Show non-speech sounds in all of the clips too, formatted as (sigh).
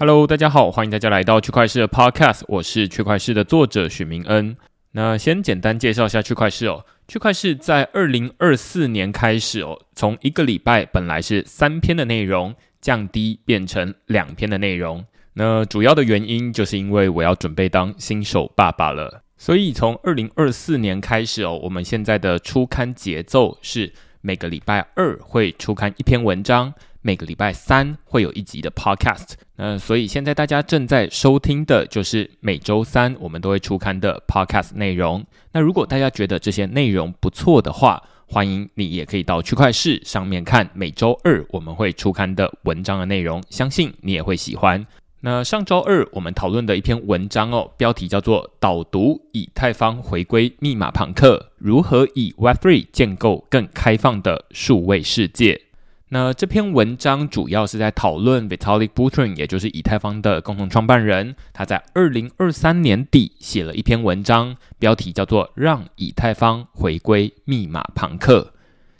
Hello，大家好，欢迎大家来到区块市的 Podcast，我是区块市的作者许明恩。那先简单介绍一下区块市哦。区块市在二零二四年开始哦，从一个礼拜本来是三篇的内容，降低变成两篇的内容。那主要的原因就是因为我要准备当新手爸爸了，所以从二零二四年开始哦，我们现在的出刊节奏是每个礼拜二会出刊一篇文章。每个礼拜三会有一集的 podcast，那所以现在大家正在收听的就是每周三我们都会出刊的 podcast 内容。那如果大家觉得这些内容不错的话，欢迎你也可以到区块市上面看每周二我们会出刊的文章的内容，相信你也会喜欢。那上周二我们讨论的一篇文章哦，标题叫做《导读以太坊回归密码朋克：如何以 Web3 建构更开放的数位世界》。那这篇文章主要是在讨论 Vitalik Buterin，也就是以太坊的共同创办人，他在二零二三年底写了一篇文章，标题叫做《让以太坊回归密码朋克》。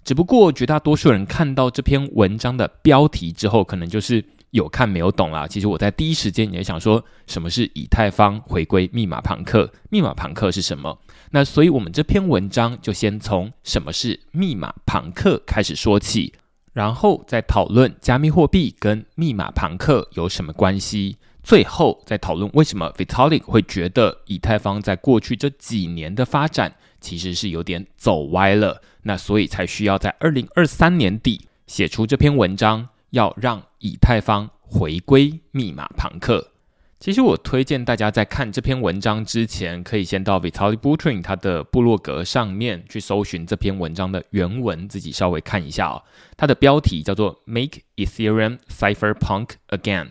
只不过绝大多数人看到这篇文章的标题之后，可能就是有看没有懂啦。其实我在第一时间也想说，什么是以太坊回归密码朋克？密码朋克是什么？那所以我们这篇文章就先从什么是密码朋克开始说起。然后再讨论加密货币跟密码朋克有什么关系，最后再讨论为什么 Vitalik 会觉得以太坊在过去这几年的发展其实是有点走歪了，那所以才需要在二零二三年底写出这篇文章，要让以太坊回归密码朋克。其实我推荐大家在看这篇文章之前，可以先到 vitali Buterin 他的部落格上面去搜寻这篇文章的原文，自己稍微看一下哦。它的标题叫做 “Make Ethereum Cypherpunk Again”。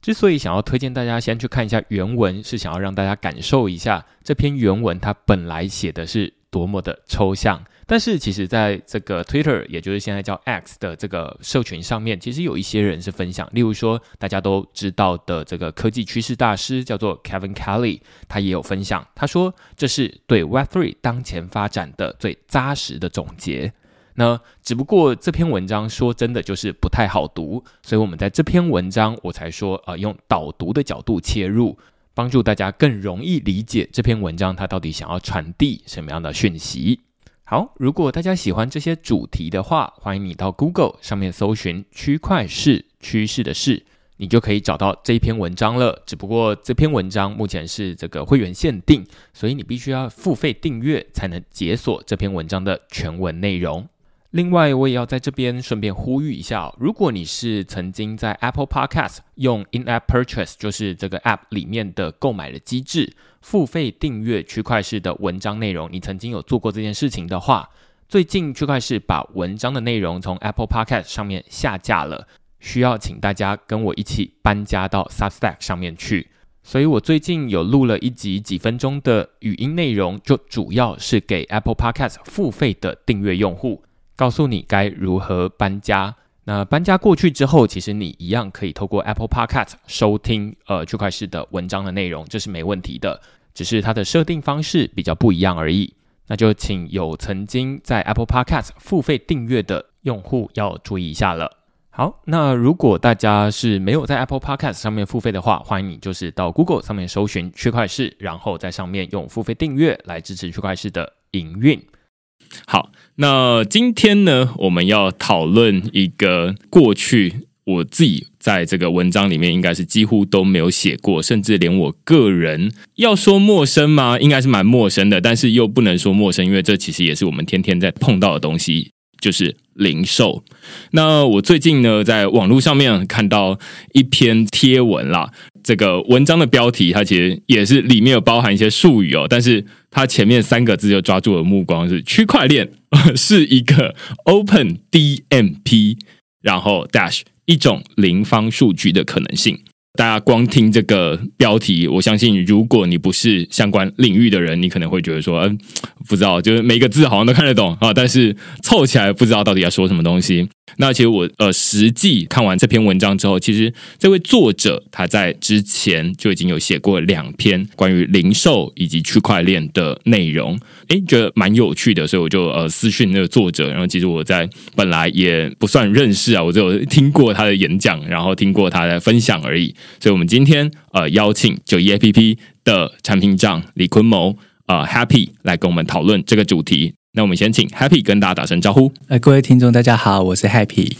之所以想要推荐大家先去看一下原文，是想要让大家感受一下这篇原文它本来写的是多么的抽象。但是其实，在这个 Twitter，也就是现在叫 X 的这个社群上面，其实有一些人是分享，例如说大家都知道的这个科技趋势大师叫做 Kevin Kelly，他也有分享，他说这是对 Web3 当前发展的最扎实的总结。那只不过这篇文章说真的就是不太好读，所以我们在这篇文章我才说，呃，用导读的角度切入，帮助大家更容易理解这篇文章它到底想要传递什么样的讯息。好，如果大家喜欢这些主题的话，欢迎你到 Google 上面搜寻“区块市趋势的事”，你就可以找到这一篇文章了。只不过这篇文章目前是这个会员限定，所以你必须要付费订阅才能解锁这篇文章的全文内容。另外，我也要在这边顺便呼吁一下，如果你是曾经在 Apple Podcast 用 In-App Purchase，就是这个 App 里面的购买的机制，付费订阅区块式的文章内容，你曾经有做过这件事情的话，最近区块式把文章的内容从 Apple Podcast 上面下架了，需要请大家跟我一起搬家到 Substack 上面去。所以我最近有录了一集几分钟的语音内容，就主要是给 Apple Podcast 付费的订阅用户。告诉你该如何搬家。那搬家过去之后，其实你一样可以透过 Apple Podcast 收听呃区块式的文章的内容，这是没问题的。只是它的设定方式比较不一样而已。那就请有曾经在 Apple Podcast 付费订阅的用户要注意一下了。好，那如果大家是没有在 Apple Podcast 上面付费的话，欢迎你就是到 Google 上面搜寻区块式，然后在上面用付费订阅来支持区块式的营运。好，那今天呢，我们要讨论一个过去我自己在这个文章里面应该是几乎都没有写过，甚至连我个人要说陌生吗？应该是蛮陌生的，但是又不能说陌生，因为这其实也是我们天天在碰到的东西，就是零售。那我最近呢，在网络上面看到一篇贴文啦。这个文章的标题，它其实也是里面有包含一些术语哦，但是它前面三个字就抓住了目光，是区块链 (laughs) 是一个 Open DMP，然后 Dash 一种零方数据的可能性。大家光听这个标题，我相信如果你不是相关领域的人，你可能会觉得说，嗯，不知道，就是每个字好像都看得懂啊，但是凑起来不知道到底要说什么东西。那其实我呃实际看完这篇文章之后，其实这位作者他在之前就已经有写过两篇关于零售以及区块链的内容，诶，觉得蛮有趣的，所以我就呃私讯那个作者。然后其实我在本来也不算认识啊，我只有听过他的演讲，然后听过他的分享而已。所以我们今天呃邀请九一 A P P 的产品长李坤谋呃 Happy 来跟我们讨论这个主题。那我们先请 Happy 跟大家打声招呼。哎，各位听众，大家好，我是 Happy。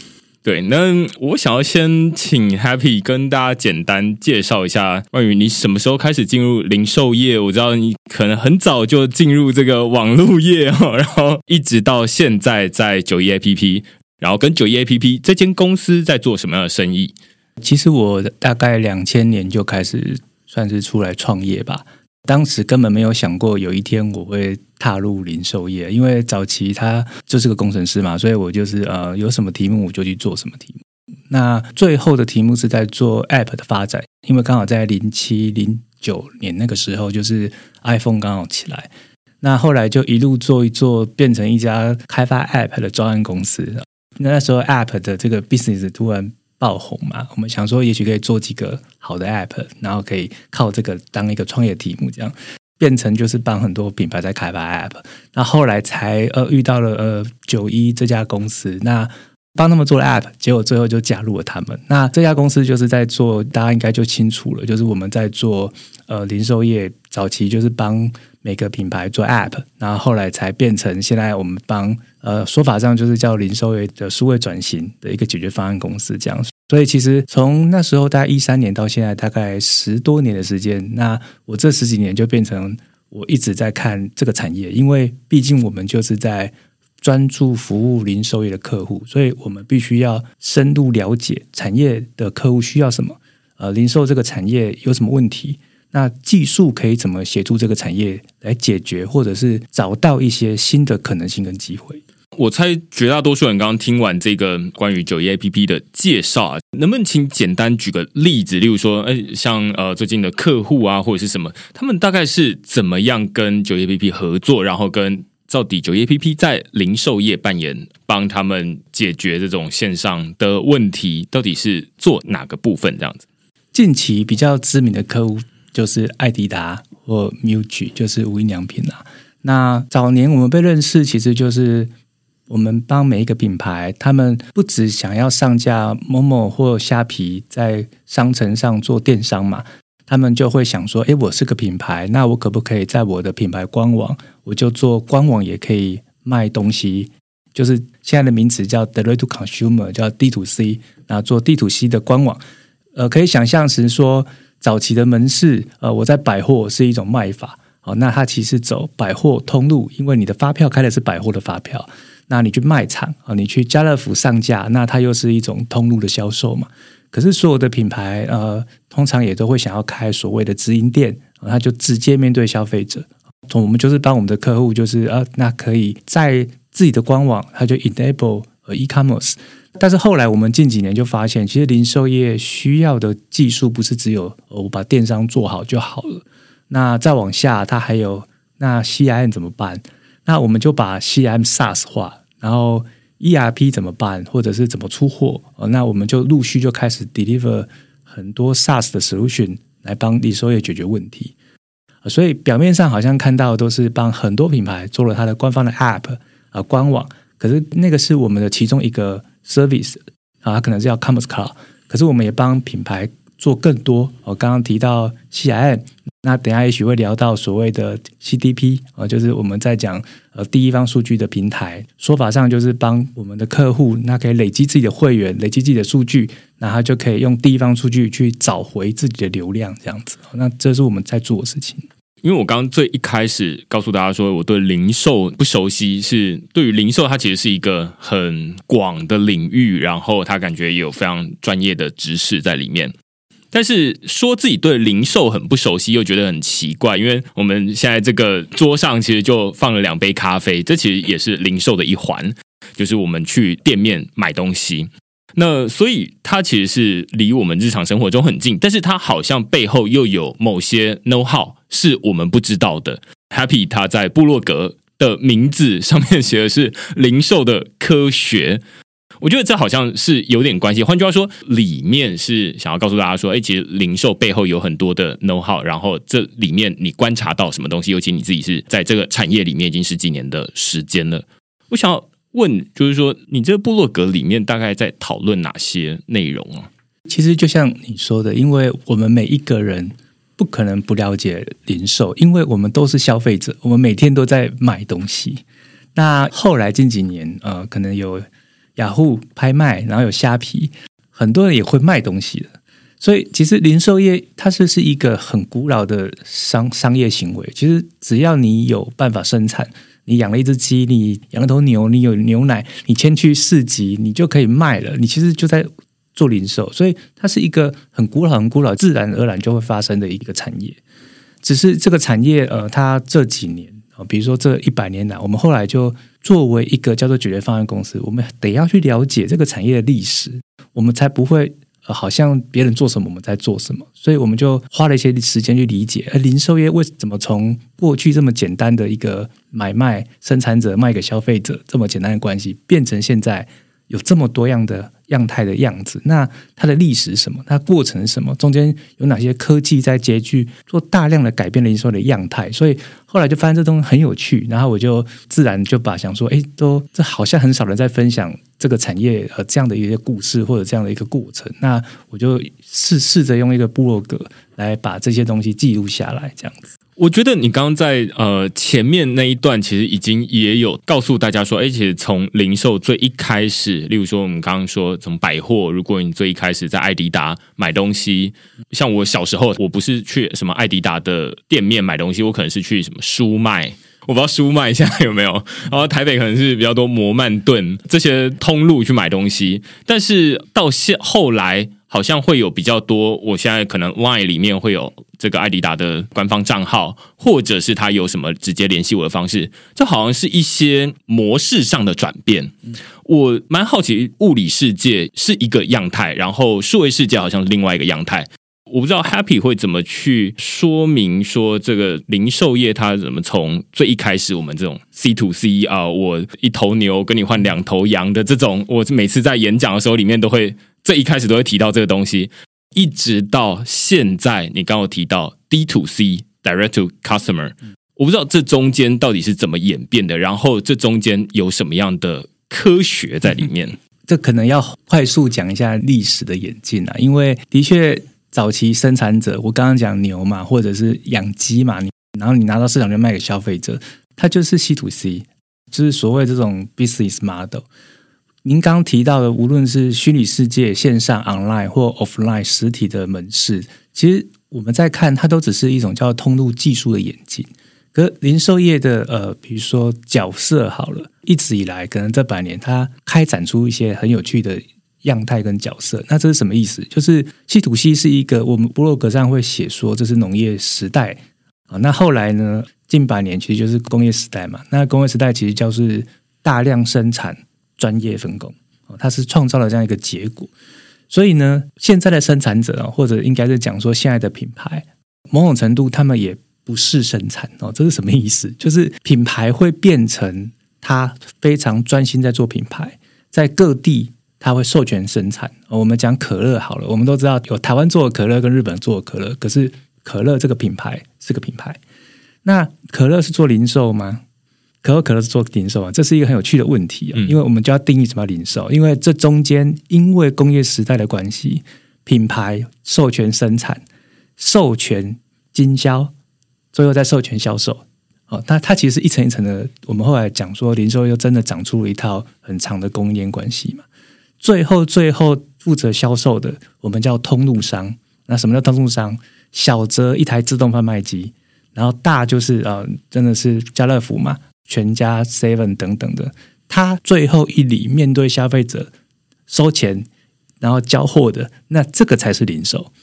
对，那我想要先请 Happy 跟大家简单介绍一下关于你什么时候开始进入零售业。我知道你可能很早就进入这个网络业哦，然后一直到现在在九一 APP，然后跟九一 APP 这间公司在做什么样的生意？其实我大概两千年就开始算是出来创业吧。当时根本没有想过有一天我会踏入零售业，因为早期他就是个工程师嘛，所以我就是呃有什么题目我就去做什么题目。那最后的题目是在做 App 的发展，因为刚好在零七零九年那个时候，就是 iPhone 刚好起来。那后来就一路做一做，变成一家开发 App 的专案公司。那时候 App 的这个 business 突然。爆红嘛？我们想说，也许可以做几个好的 app，然后可以靠这个当一个创业题目，这样变成就是帮很多品牌在开发 app。那后来才呃遇到了呃九一这家公司，那帮他们做了 app，结果最后就加入了他们。那这家公司就是在做，大家应该就清楚了，就是我们在做呃零售业早期就是帮每个品牌做 app，然后后来才变成现在我们帮呃说法上就是叫零售业的数位转型的一个解决方案公司这样。所以其实从那时候大概一三年到现在大概十多年的时间，那我这十几年就变成我一直在看这个产业，因为毕竟我们就是在专注服务零售业的客户，所以我们必须要深入了解产业的客户需要什么，呃，零售这个产业有什么问题，那技术可以怎么协助这个产业来解决，或者是找到一些新的可能性跟机会。我猜绝大多数人刚刚听完这个关于九一 A P P 的介绍啊，能不能请简单举个例子？例如说，哎，像呃最近的客户啊，或者是什么，他们大概是怎么样跟九一 A P P 合作？然后跟到底九一 A P P 在零售业扮演帮他们解决这种线上的问题，到底是做哪个部分？这样子，近期比较知名的客户就是艾迪达或 MUJI，就是无印良品啊。那早年我们被认识，其实就是。我们帮每一个品牌，他们不只想要上架某某或虾皮在商城上做电商嘛，他们就会想说：，诶，我是个品牌，那我可不可以在我的品牌官网，我就做官网也可以卖东西？就是现在的名词叫 Direct to Consumer，叫 D to C，那做 D to C 的官网。呃，可以想象成说，早期的门市，呃，我在百货是一种卖法，哦，那它其实走百货通路，因为你的发票开的是百货的发票。那你去卖场啊，你去家乐福上架，那它又是一种通路的销售嘛。可是所有的品牌呃，通常也都会想要开所谓的直营店，它就直接面对消费者。从我们就是帮我们的客户，就是呃，那可以在自己的官网，它就 enable e-commerce。但是后来我们近几年就发现，其实零售业需要的技术不是只有我把电商做好就好了。那再往下，它还有那 CIM 怎么办？那我们就把 CIM SaaS 化。然后 ERP 怎么办，或者是怎么出货？哦，那我们就陆续就开始 deliver 很多 SaaS 的 solution 来帮零售业解决问题。所以表面上好像看到都是帮很多品牌做了它的官方的 App 啊官网，可是那个是我们的其中一个 service 啊，它可能是叫 Commerce Cloud，可是我们也帮品牌做更多。我刚刚提到 CIM。那等下也许会聊到所谓的 CDP 啊，就是我们在讲呃第一方数据的平台，说法上就是帮我们的客户，那可以累积自己的会员，累积自己的数据，然后就可以用第一方数据去找回自己的流量，这样子。那这是我们在做的事情。因为我刚最一开始告诉大家说，我对零售不熟悉，是对于零售它其实是一个很广的领域，然后它感觉也有非常专业的知识在里面。但是说自己对零售很不熟悉，又觉得很奇怪，因为我们现在这个桌上其实就放了两杯咖啡，这其实也是零售的一环，就是我们去店面买东西。那所以它其实是离我们日常生活中很近，但是它好像背后又有某些 know how 是我们不知道的。Happy 他在部落格的名字上面写的是零售的科学。我觉得这好像是有点关系。换句话说，里面是想要告诉大家说，哎，其实零售背后有很多的 know how，然后这里面你观察到什么东西，尤其你自己是在这个产业里面已经十几年的时间了。我想要问，就是说，你这个部落格里面大概在讨论哪些内容啊？其实就像你说的，因为我们每一个人不可能不了解零售，因为我们都是消费者，我们每天都在买东西。那后来近几年，呃，可能有雅虎拍卖，然后有虾皮，很多人也会卖东西的。所以，其实零售业它是是一个很古老的商商业行为。其实，只要你有办法生产，你养了一只鸡，你养了头牛，你有牛奶，你牵去市集，你就可以卖了。你其实就在做零售，所以它是一个很古老、很古老、自然而然就会发生的一个产业。只是这个产业，呃，它这几年啊。比如说，这一百年来，我们后来就作为一个叫做解决方案公司，我们得要去了解这个产业的历史，我们才不会好像别人做什么我们在做什么。所以我们就花了一些时间去理解，而零售业为什么从过去这么简单的一个买卖生产者卖给消费者这么简单的关系，变成现在有这么多样的。样态的样子，那它的历史是什么？它过程是什么？中间有哪些科技在接聚，做大量的改变了零售的样态？所以后来就发现这东西很有趣，然后我就自然就把想说，哎，都这好像很少人在分享这个产业呃这样的一些故事或者这样的一个过程，那我就试试着用一个部落格来把这些东西记录下来，这样子。我觉得你刚刚在呃前面那一段，其实已经也有告诉大家说，哎，其实从零售最一开始，例如说我们刚刚说从百货，如果你最一开始在艾迪达买东西，像我小时候，我不是去什么艾迪达的店面买东西，我可能是去什么书卖，我不知道书卖现在有没有，然后台北可能是比较多摩曼顿这些通路去买东西，但是到现后来。好像会有比较多，我现在可能 Line 里面会有这个艾迪达的官方账号，或者是他有什么直接联系我的方式，这好像是一些模式上的转变。我蛮好奇，物理世界是一个样态，然后数位世界好像是另外一个样态。我不知道 Happy 会怎么去说明说这个零售业它怎么从最一开始我们这种 C to C 啊，我一头牛跟你换两头羊的这种，我每次在演讲的时候里面都会。这一开始都会提到这个东西，一直到现在，你刚刚提到 D to C Direct to Customer，我不知道这中间到底是怎么演变的，然后这中间有什么样的科学在里面？(laughs) 这可能要快速讲一下历史的演进啊，因为的确早期生产者，我刚刚讲牛嘛，或者是养鸡嘛，你然后你拿到市场就卖给消费者，它就是 C to C，就是所谓这种 business model。您刚提到的，无论是虚拟世界、线上 （online） 或 offline 实体的门市，其实我们在看，它都只是一种叫通路技术的演进。可零售业的呃，比如说角色好了，一直以来可能这百年，它开展出一些很有趣的样态跟角色。那这是什么意思？就是稀土系是一个，我们布洛格上会写说这是农业时代啊。那后来呢，近百年其实就是工业时代嘛。那工业时代其实就是大量生产。专业分工哦，它是创造了这样一个结果，所以呢，现在的生产者啊，或者应该是讲说现在的品牌，某种程度他们也不是生产哦，这是什么意思？就是品牌会变成他非常专心在做品牌，在各地他会授权生产。我们讲可乐好了，我们都知道有台湾做的可乐跟日本做的可乐，可是可乐这个品牌是个品牌，那可乐是做零售吗？可口可乐是做零售啊，这是一个很有趣的问题啊，因为我们就要定义什么零售，因为这中间因为工业时代的关系，品牌授权生产、授权经销，最后再授权销售。哦，它它其实是一层一层的。我们后来讲说，零售又真的长出了一套很长的供应链关系嘛。最后最后负责销售的，我们叫通路商。那什么叫通路商？小则一台自动贩卖机，然后大就是啊，真的是家乐福嘛。全家、Seven 等等的，他最后一里面对消费者收钱，然后交货的，那这个才是零售。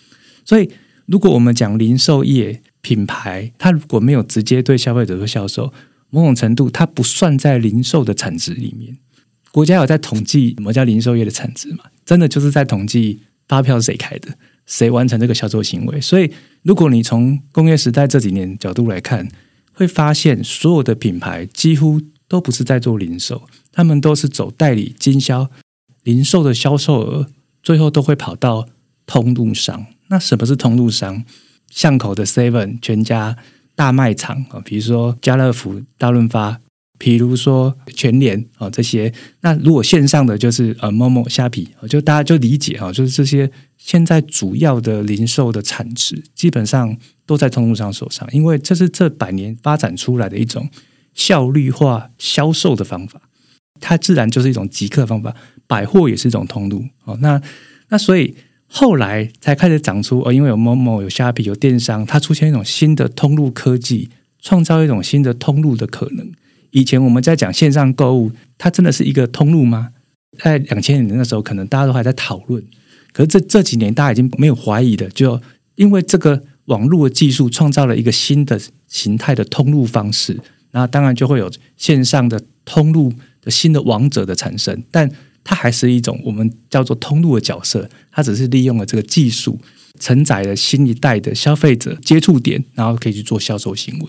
所以，如果我们讲零售业品牌，它如果没有直接对消费者做销售，某种程度它不算在零售的产值里面。国家有在统计什么叫零售业的产值嘛？真的就是在统计发票谁开的，谁完成这个销售行为。所以，如果你从工业时代这几年角度来看，会发现，所有的品牌几乎都不是在做零售，他们都是走代理经销，零售的销售额最后都会跑到通路商。那什么是通路商？巷口的 Seven、全家大卖场啊，比如说家乐福、大润发，比如说全联啊这些。那如果线上的就是呃某某虾皮，就大家就理解啊，就是这些现在主要的零售的产值基本上都在通路商手上，因为这是这百年发展出来的一种效率化销售的方法。它自然就是一种即刻方法，百货也是一种通路哦。那那所以后来才开始长出哦，因为有某某有虾皮有电商，它出现一种新的通路科技，创造一种新的通路的可能。以前我们在讲线上购物，它真的是一个通路吗？在两千年的时候，可能大家都还在讨论。可是这这几年，大家已经没有怀疑的，就因为这个网络的技术创造了一个新的形态的通路方式，那当然就会有线上的通路的。新的王者的产生，但它还是一种我们叫做通路的角色，它只是利用了这个技术，承载了新一代的消费者接触点，然后可以去做销售行为。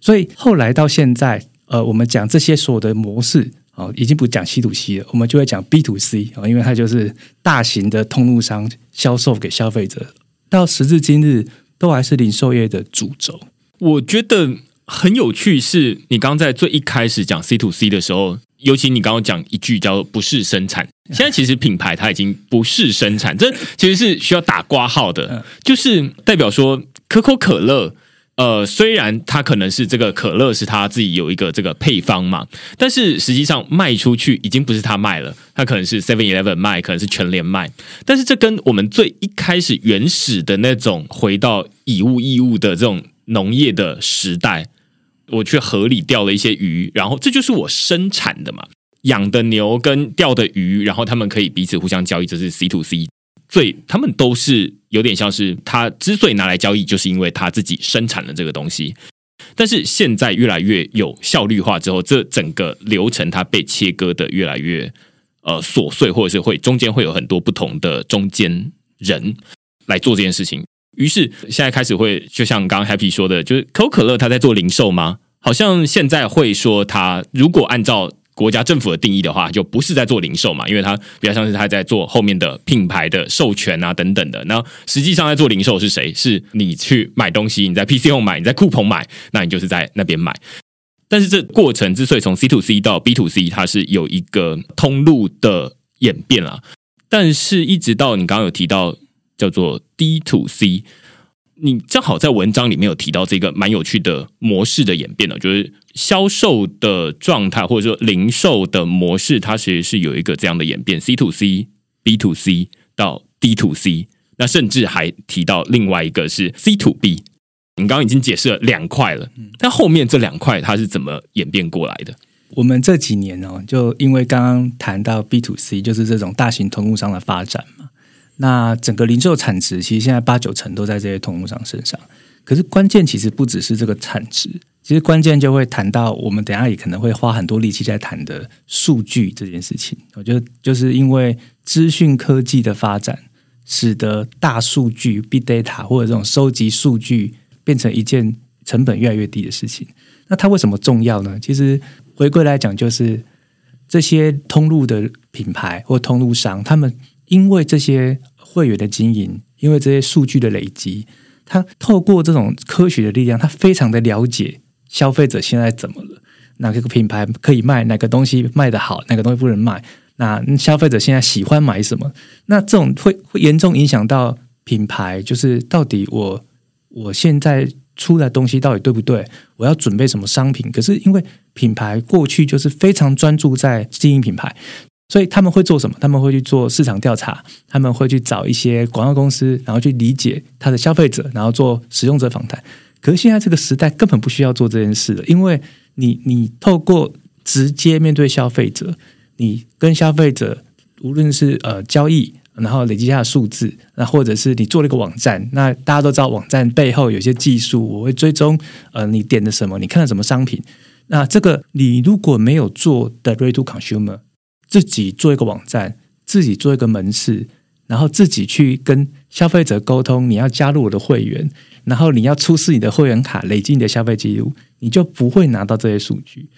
所以后来到现在，呃，我们讲这些所有的模式啊，已经不讲 C to C 了，我们就会讲 B to C 啊，因为它就是大型的通路商销售给消费者，到时至今日都还是零售业的主轴。我觉得很有趣，是你刚在最一开始讲 C to C 的时候。尤其你刚刚讲一句叫“不是生产”，现在其实品牌它已经不是生产，这其实是需要打挂号的，就是代表说可口可乐，呃，虽然它可能是这个可乐是它自己有一个这个配方嘛，但是实际上卖出去已经不是它卖了，它可能是 Seven Eleven 卖，可能是全联卖，但是这跟我们最一开始原始的那种回到以物易物的这种农业的时代。我去河里钓了一些鱼，然后这就是我生产的嘛，养的牛跟钓的鱼，然后他们可以彼此互相交易，这是 C to C，所以他们都是有点像是他之所以拿来交易，就是因为他自己生产了这个东西。但是现在越来越有效率化之后，这整个流程它被切割的越来越呃琐碎，或者是会中间会有很多不同的中间人来做这件事情。于是现在开始会，就像刚刚 Happy 说的，就是可口可乐它在做零售吗？好像现在会说，它如果按照国家政府的定义的话，就不是在做零售嘛，因为它比较像是它在做后面的品牌的授权啊等等的。那实际上在做零售是谁？是你去买东西，你在 PC 用买，你在酷鹏买，那你就是在那边买。但是这过程之所以从 C to C 到 B to C，它是有一个通路的演变啦。但是一直到你刚刚有提到。叫做 D to C，你正好在文章里面有提到这个蛮有趣的模式的演变呢，就是销售的状态或者说零售的模式，它其实是有一个这样的演变：C to C、B to C 到 D to C，那甚至还提到另外一个是 C to B。你刚刚已经解释了两块了，但后面这两块它是怎么演变过来的？我们这几年哦，就因为刚刚谈到 B to C，就是这种大型通路商的发展嘛。那整个零售产值其实现在八九成都在这些通路商身上，可是关键其实不只是这个产值，其实关键就会谈到我们等下也可能会花很多力气在谈的数据这件事情。我觉得就是因为资讯科技的发展，使得大数据 （big data） 或者这种收集数据变成一件成本越来越低的事情。那它为什么重要呢？其实回归来讲，就是这些通路的品牌或通路商，他们。因为这些会员的经营，因为这些数据的累积，他透过这种科学的力量，他非常的了解消费者现在怎么了，哪个品牌可以卖，哪个东西卖得好，哪个东西不能卖，那消费者现在喜欢买什么？那这种会会严重影响到品牌，就是到底我我现在出来东西到底对不对？我要准备什么商品？可是因为品牌过去就是非常专注在经营品牌。所以他们会做什么？他们会去做市场调查，他们会去找一些广告公司，然后去理解他的消费者，然后做使用者访谈。可是现在这个时代根本不需要做这件事了，因为你你透过直接面对消费者，你跟消费者无论是呃交易，然后累积下数字，那或者是你做了一个网站，那大家都知道网站背后有些技术，我会追踪呃你点的什么，你看了什么商品。那这个你如果没有做的 r e to consumer。自己做一个网站，自己做一个门市，然后自己去跟消费者沟通。你要加入我的会员，然后你要出示你的会员卡，累积你的消费记录，你就不会拿到这些数据。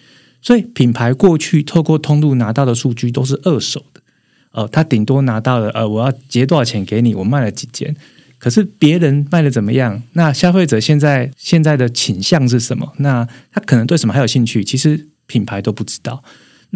所以品牌过去透过通路拿到的数据都是二手的哦，他顶多拿到了呃，我要结多少钱给你，我卖了几件。可是别人卖的怎么样？那消费者现在现在的倾向是什么？那他可能对什么还有兴趣？其实品牌都不知道。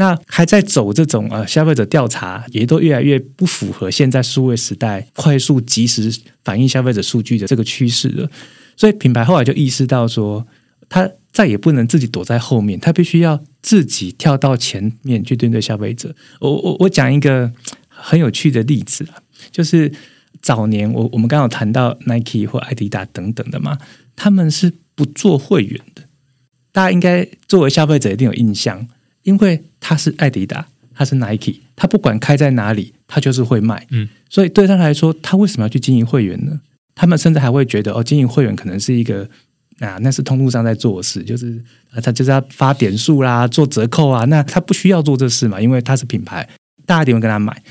那还在走这种呃消费者调查，也都越来越不符合现在数位时代快速及时反映消费者数据的这个趋势了。所以品牌后来就意识到说，他再也不能自己躲在后面，他必须要自己跳到前面去对对消费者。我我我讲一个很有趣的例子啊就是。早年我我们刚刚谈到 Nike 或艾迪达等等的嘛，他们是不做会员的。大家应该作为消费者一定有印象，因为他是艾迪达，他是 Nike，他不管开在哪里，他就是会卖。嗯，所以对他来说，他为什么要去经营会员呢？他们甚至还会觉得，哦，经营会员可能是一个啊，那是通路上在做的事，就是他就是要发点数啦，做折扣啊，那他不需要做这事嘛，因为他是品牌，大家一定会跟他买。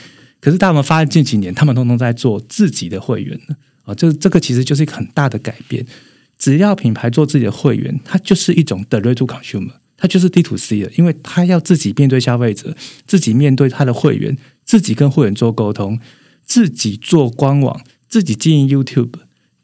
可是，大家们发现近几年，他们通通在做自己的会员了啊！这这个其实就是一个很大的改变。只要品牌做自己的会员，它就是一种 direct to consumer，它就是 D to C 的，因为他要自己面对消费者，自己面对他的会员，自己跟会员做沟通，自己做官网，自己经营 YouTube，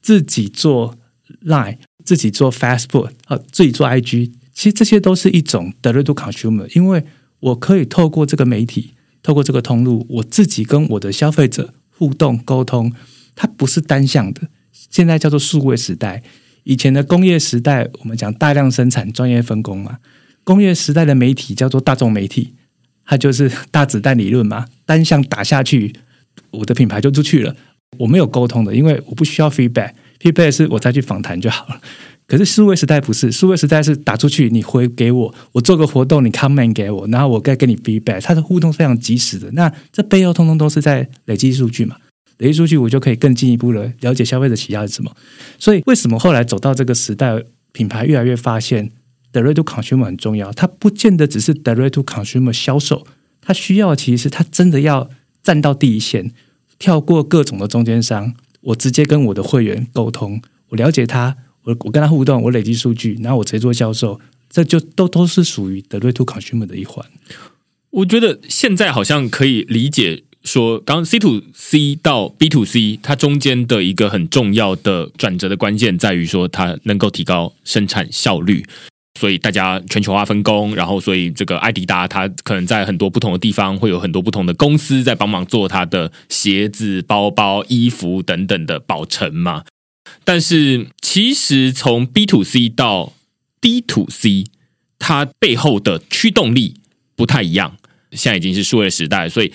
自己做 Line，自己做 Facebook 啊，自己做 IG。其实这些都是一种 direct to consumer，因为我可以透过这个媒体。透过这个通路，我自己跟我的消费者互动沟通，它不是单向的。现在叫做数位时代，以前的工业时代，我们讲大量生产、专业分工嘛。工业时代的媒体叫做大众媒体，它就是 (laughs) 大子弹理论嘛，单向打下去，我的品牌就出去了。我没有沟通的，因为我不需要 feedback，feedback 是我再去访谈就好了。可是数位时代不是，数位时代是打出去，你回给我，我做个活动，你 comment 给我，然后我再给你 feedback，它的互动非常及时的。那这背后通通都是在累积数据嘛？累积数据，我就可以更进一步的了解消费者喜好是什么。所以为什么后来走到这个时代，品牌越来越发现 direct to consumer 很重要？它不见得只是 direct to consumer 销售，它需要其实它真的要站到第一线，跳过各种的中间商，我直接跟我的会员沟通，我了解他。我我跟他互动，我累积数据，然后我直接做销售，这就都都是属于的 to consumer 的一环。我觉得现在好像可以理解说，刚 C to C 到 B to C，它中间的一个很重要的转折的关键在于说，它能够提高生产效率。所以大家全球化分工，然后所以这个艾迪达它可能在很多不同的地方会有很多不同的公司在帮忙做它的鞋子、包包、衣服等等的保存嘛。但是，其实从 B to C 到 D to C，它背后的驱动力不太一样。现在已经是数位时代，所以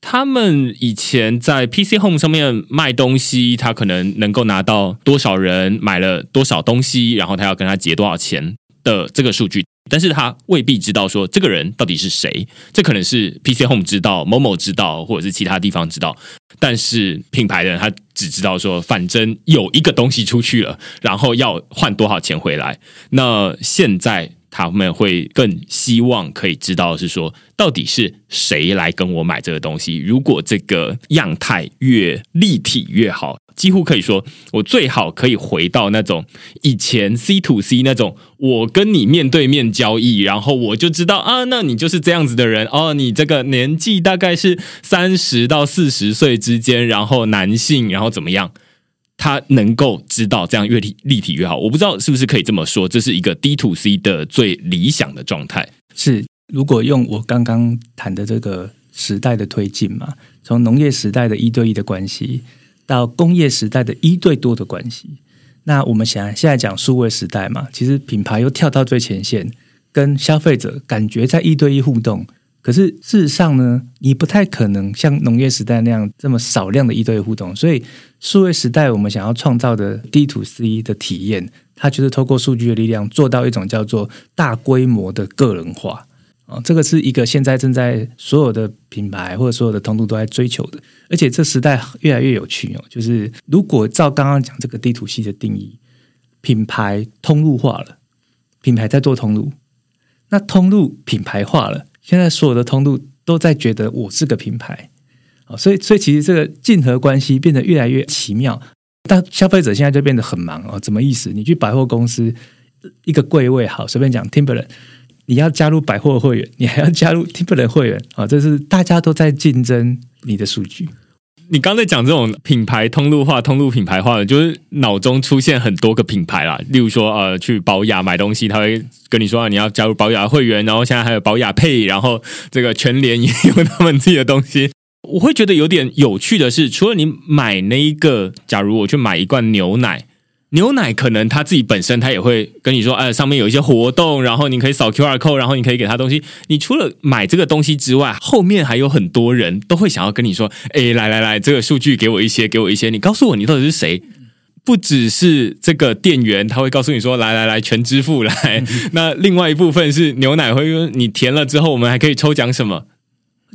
他们以前在 PC Home 上面卖东西，他可能能够拿到多少人买了多少东西，然后他要跟他结多少钱的这个数据。但是他未必知道说这个人到底是谁，这可能是 PC Home 知道，某某知道，或者是其他地方知道。但是品牌的人他只知道说，反正有一个东西出去了，然后要换多少钱回来。那现在他们会更希望可以知道是说，到底是谁来跟我买这个东西。如果这个样态越立体越好。几乎可以说，我最好可以回到那种以前 C to C 那种，我跟你面对面交易，然后我就知道啊，那你就是这样子的人哦，你这个年纪大概是三十到四十岁之间，然后男性，然后怎么样？他能够知道这样越立体越好。我不知道是不是可以这么说，这是一个 D to C 的最理想的状态。是，如果用我刚刚谈的这个时代的推进嘛，从农业时代的一对一的关系。到工业时代的一对多的关系，那我们想现在讲数位时代嘛，其实品牌又跳到最前线，跟消费者感觉在一对一互动。可是事实上呢，你不太可能像农业时代那样这么少量的一对一互动。所以数位时代我们想要创造的 D to C 的体验，它就是透过数据的力量，做到一种叫做大规模的个人化。啊，这个是一个现在正在所有的品牌或者所有的通路都在追求的，而且这时代越来越有趣哦。就是如果照刚刚讲这个地图系的定义，品牌通路化了，品牌在做通路，那通路品牌化了，现在所有的通路都在觉得我是个品牌啊，所以所以其实这个竞合关系变得越来越奇妙，但消费者现在就变得很忙哦。怎么意思？你去百货公司一个柜位好，随便讲 Timberland。你要加入百货会员，你还要加入 Timberland 会员啊，这是大家都在竞争你的数据。你刚才讲这种品牌通路化、通路品牌化的，就是脑中出现很多个品牌啦。例如说，呃，去保雅买东西，他会跟你说你要加入保雅会员，然后现在还有保雅配，然后这个全联也有他们自己的东西。(laughs) 我会觉得有点有趣的是，除了你买那一个，假如我去买一罐牛奶。牛奶可能他自己本身他也会跟你说，哎，上面有一些活动，然后你可以扫 Q R code，然后你可以给他东西。你除了买这个东西之外，后面还有很多人都会想要跟你说，哎，来来来，这个数据给我一些，给我一些，你告诉我你到底是谁？不只是这个店员，他会告诉你说，来来来，全支付来。(laughs) 那另外一部分是牛奶会说，你填了之后，我们还可以抽奖什么？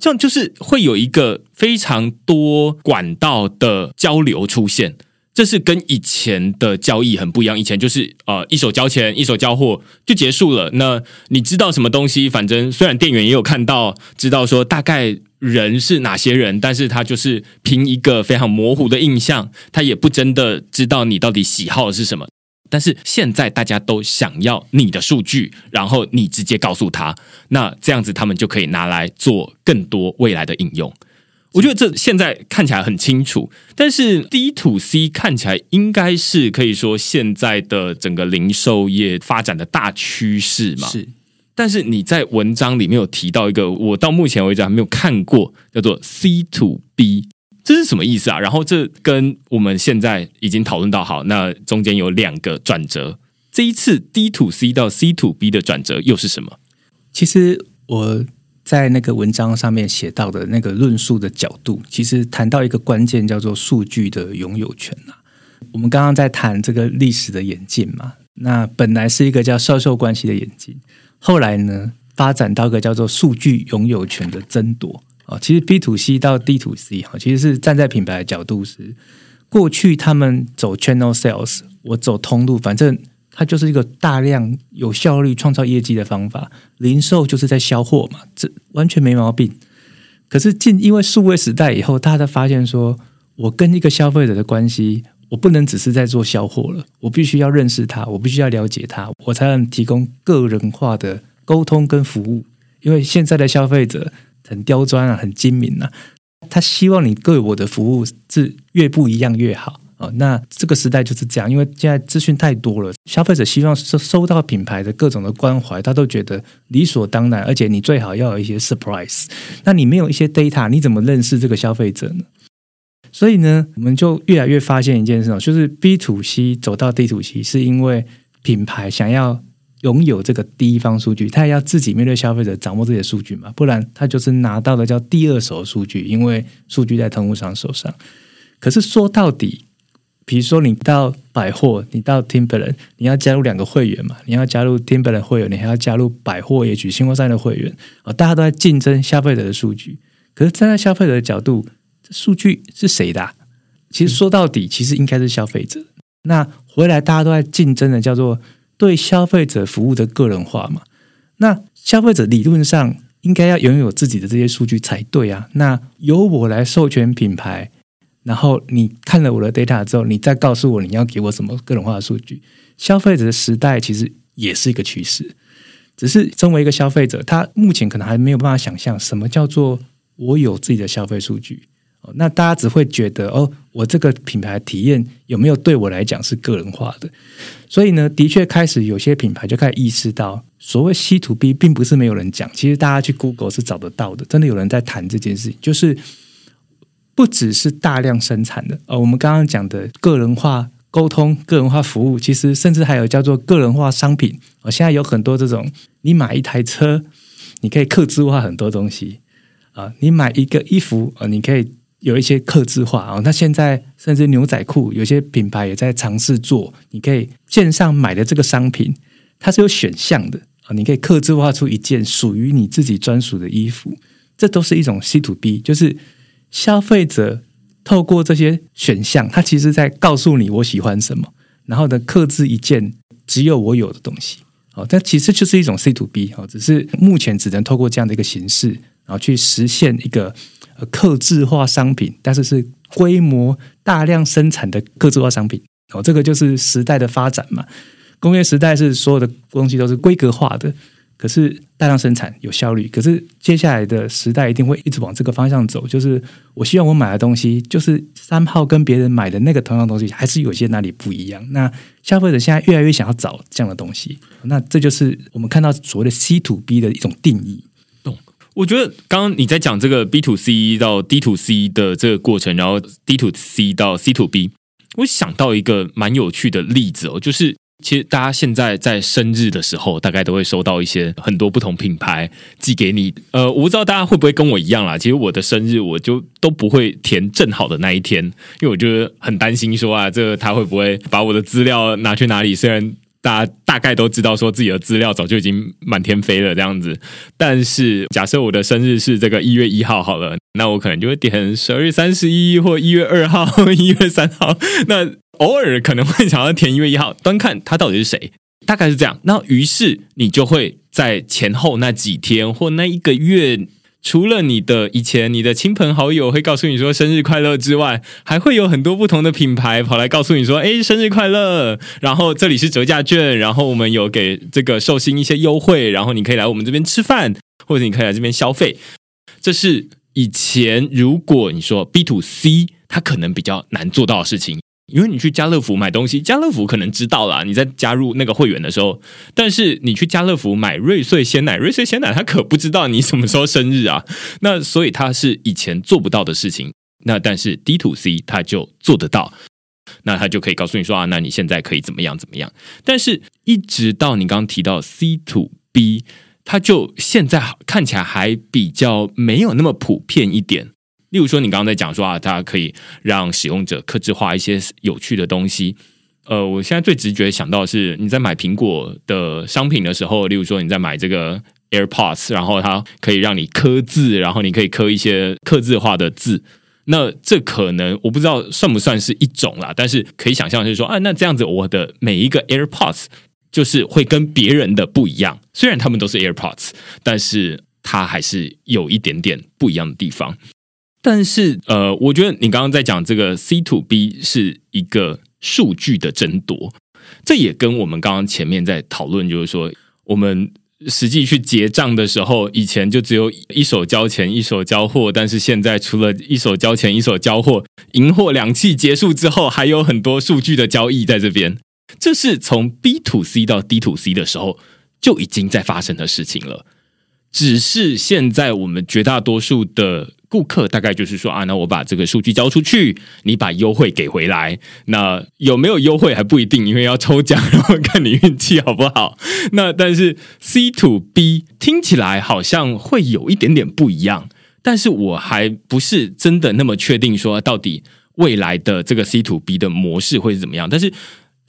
这样就是会有一个非常多管道的交流出现。这是跟以前的交易很不一样。以前就是呃，一手交钱，一手交货就结束了。那你知道什么东西？反正虽然店员也有看到，知道说大概人是哪些人，但是他就是凭一个非常模糊的印象，他也不真的知道你到底喜好是什么。但是现在大家都想要你的数据，然后你直接告诉他，那这样子他们就可以拿来做更多未来的应用。我觉得这现在看起来很清楚，但是 D to C 看起来应该是可以说现在的整个零售业发展的大趋势嘛？是。但是你在文章里面有提到一个，我到目前为止还没有看过，叫做 C to B，这是什么意思啊？然后这跟我们现在已经讨论到好，那中间有两个转折，这一次 D to C 到 C to B 的转折又是什么？其实我。在那个文章上面写到的那个论述的角度，其实谈到一个关键，叫做数据的拥有权啊。我们刚刚在谈这个历史的演进嘛，那本来是一个叫销售关系的演进，后来呢发展到一个叫做数据拥有权的争夺啊。其实 B to C 到 D to C 哈，其实是站在品牌的角度是，过去他们走 channel sales，我走通路，反正。它就是一个大量有效率创造业绩的方法，零售就是在销货嘛，这完全没毛病。可是进因为数位时代以后，大家发现说，我跟一个消费者的关系，我不能只是在做销货了，我必须要认识他，我必须要了解他，我才能提供个人化的沟通跟服务。因为现在的消费者很刁钻啊，很精明啊，他希望你对我的服务是越不一样越好。哦，那这个时代就是这样，因为现在资讯太多了，消费者希望收收到品牌的各种的关怀，他都觉得理所当然，而且你最好要有一些 surprise。那你没有一些 data，你怎么认识这个消费者呢？所以呢，我们就越来越发现一件事，就是 B to C 走到 D to C，是因为品牌想要拥有这个第一方数据，他也要自己面对消费者，掌握这些数据嘛，不然他就是拿到的叫第二手数据，因为数据在通路商手上。可是说到底。比如说，你到百货，你到 Timberland，你要加入两个会员嘛？你要加入 Timberland 会员，你还要加入百货也举新光山的会员啊！大家都在竞争消费者的数据，可是站在消费者的角度，这数据是谁的？其实说到底，其实应该是消费者。那回来大家都在竞争的，叫做对消费者服务的个人化嘛？那消费者理论上应该要拥有自己的这些数据才对啊！那由我来授权品牌。然后你看了我的 data 之后，你再告诉我你要给我什么个人化的数据。消费者的时代其实也是一个趋势，只是身为一个消费者，他目前可能还没有办法想象什么叫做我有自己的消费数据。那大家只会觉得哦，我这个品牌体验有没有对我来讲是个人化的？所以呢，的确开始有些品牌就开始意识到，所谓 C to B 并不是没有人讲，其实大家去 Google 是找得到的，真的有人在谈这件事情，就是。不只是大量生产的，呃，我们刚刚讲的个人化沟通、个人化服务，其实甚至还有叫做个人化商品。我现在有很多这种，你买一台车，你可以刻字化很多东西啊。你买一个衣服，呃，你可以有一些刻字化啊。那现在甚至牛仔裤，有些品牌也在尝试做，你可以线上买的这个商品，它是有选项的啊。你可以刻字化出一件属于你自己专属的衣服，这都是一种 C to B，就是。消费者透过这些选项，他其实在告诉你我喜欢什么，然后呢，克制一件只有我有的东西。哦，但其实就是一种 C to B 哦，只是目前只能透过这样的一个形式，然后去实现一个呃克制化商品，但是是规模大量生产的克制化商品。哦，这个就是时代的发展嘛。工业时代是所有的东西都是规格化的。可是大量生产有效率。可是接下来的时代一定会一直往这个方向走，就是我希望我买的东西，就是三号跟别人买的那个同样东西，还是有些哪里不一样。那消费者现在越来越想要找这样的东西，那这就是我们看到所谓的 C to B 的一种定义。懂？我觉得刚刚你在讲这个 B to C 到 D to C 的这个过程，然后 D to C 到 C to B，我想到一个蛮有趣的例子哦，就是。其实大家现在在生日的时候，大概都会收到一些很多不同品牌寄给你。呃，我不知道大家会不会跟我一样啦。其实我的生日我就都不会填正好的那一天，因为我觉得很担心说啊，这个他会不会把我的资料拿去哪里？虽然大家大概都知道说自己的资料早就已经满天飞了这样子，但是假设我的生日是这个一月一号好了，那我可能就会点十二月三十一或一月二号、一月三号。(laughs) 那偶尔可能会想要填一月一号，端看他到底是谁，大概是这样。那于是你就会在前后那几天或那一个月，除了你的以前你的亲朋好友会告诉你说生日快乐之外，还会有很多不同的品牌跑来告诉你说：“哎，生日快乐！”然后这里是折价券，然后我们有给这个寿星一些优惠，然后你可以来我们这边吃饭，或者你可以来这边消费。这是以前如果你说 B to C，它可能比较难做到的事情。因为你去家乐福买东西，家乐福可能知道啦，你在加入那个会员的时候，但是你去家乐福买瑞穗鲜奶，瑞穗鲜奶他可不知道你什么时候生日啊。(laughs) 那所以他是以前做不到的事情，那但是 D to C 他就做得到，那他就可以告诉你说啊，那你现在可以怎么样怎么样。但是一直到你刚刚提到 C to B，它就现在看起来还比较没有那么普遍一点。例如说，你刚刚在讲说啊，它可以让使用者克制化一些有趣的东西。呃，我现在最直觉想到的是，你在买苹果的商品的时候，例如说你在买这个 AirPods，然后它可以让你刻字，然后你可以刻一些刻字化的字。那这可能我不知道算不算是一种啦，但是可以想象是说，啊，那这样子我的每一个 AirPods 就是会跟别人的不一样。虽然他们都是 AirPods，但是它还是有一点点不一样的地方。但是，呃，我觉得你刚刚在讲这个 C to B 是一个数据的争夺，这也跟我们刚刚前面在讨论，就是说，我们实际去结账的时候，以前就只有一手交钱一手交货，但是现在除了一手交钱一手交货，银货两讫结束之后，还有很多数据的交易在这边，这是从 B to C 到 D to C 的时候就已经在发生的事情了，只是现在我们绝大多数的。顾客大概就是说啊，那我把这个数据交出去，你把优惠给回来。那有没有优惠还不一定，因为要抽奖，然后看你运气好不好。那但是 C to B 听起来好像会有一点点不一样，但是我还不是真的那么确定说到底未来的这个 C to B 的模式会是怎么样。但是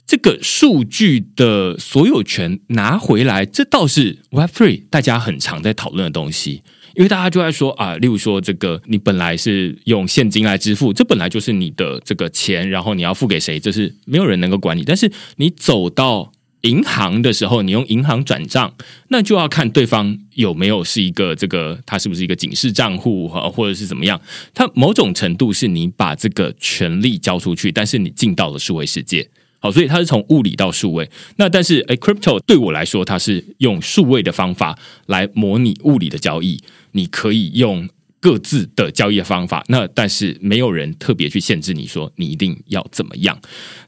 这个数据的所有权拿回来，这倒是 Web Three 大家很常在讨论的东西。因为大家就在说啊，例如说这个，你本来是用现金来支付，这本来就是你的这个钱，然后你要付给谁，这是没有人能够管你。但是你走到银行的时候，你用银行转账，那就要看对方有没有是一个这个，他是不是一个警示账户哈，或者是怎么样？它某种程度是你把这个权利交出去，但是你进到了数位世界。好，所以它是从物理到数位。那但是，哎，crypto 对我来说，它是用数位的方法来模拟物理的交易。你可以用各自的交易方法，那但是没有人特别去限制你说你一定要怎么样。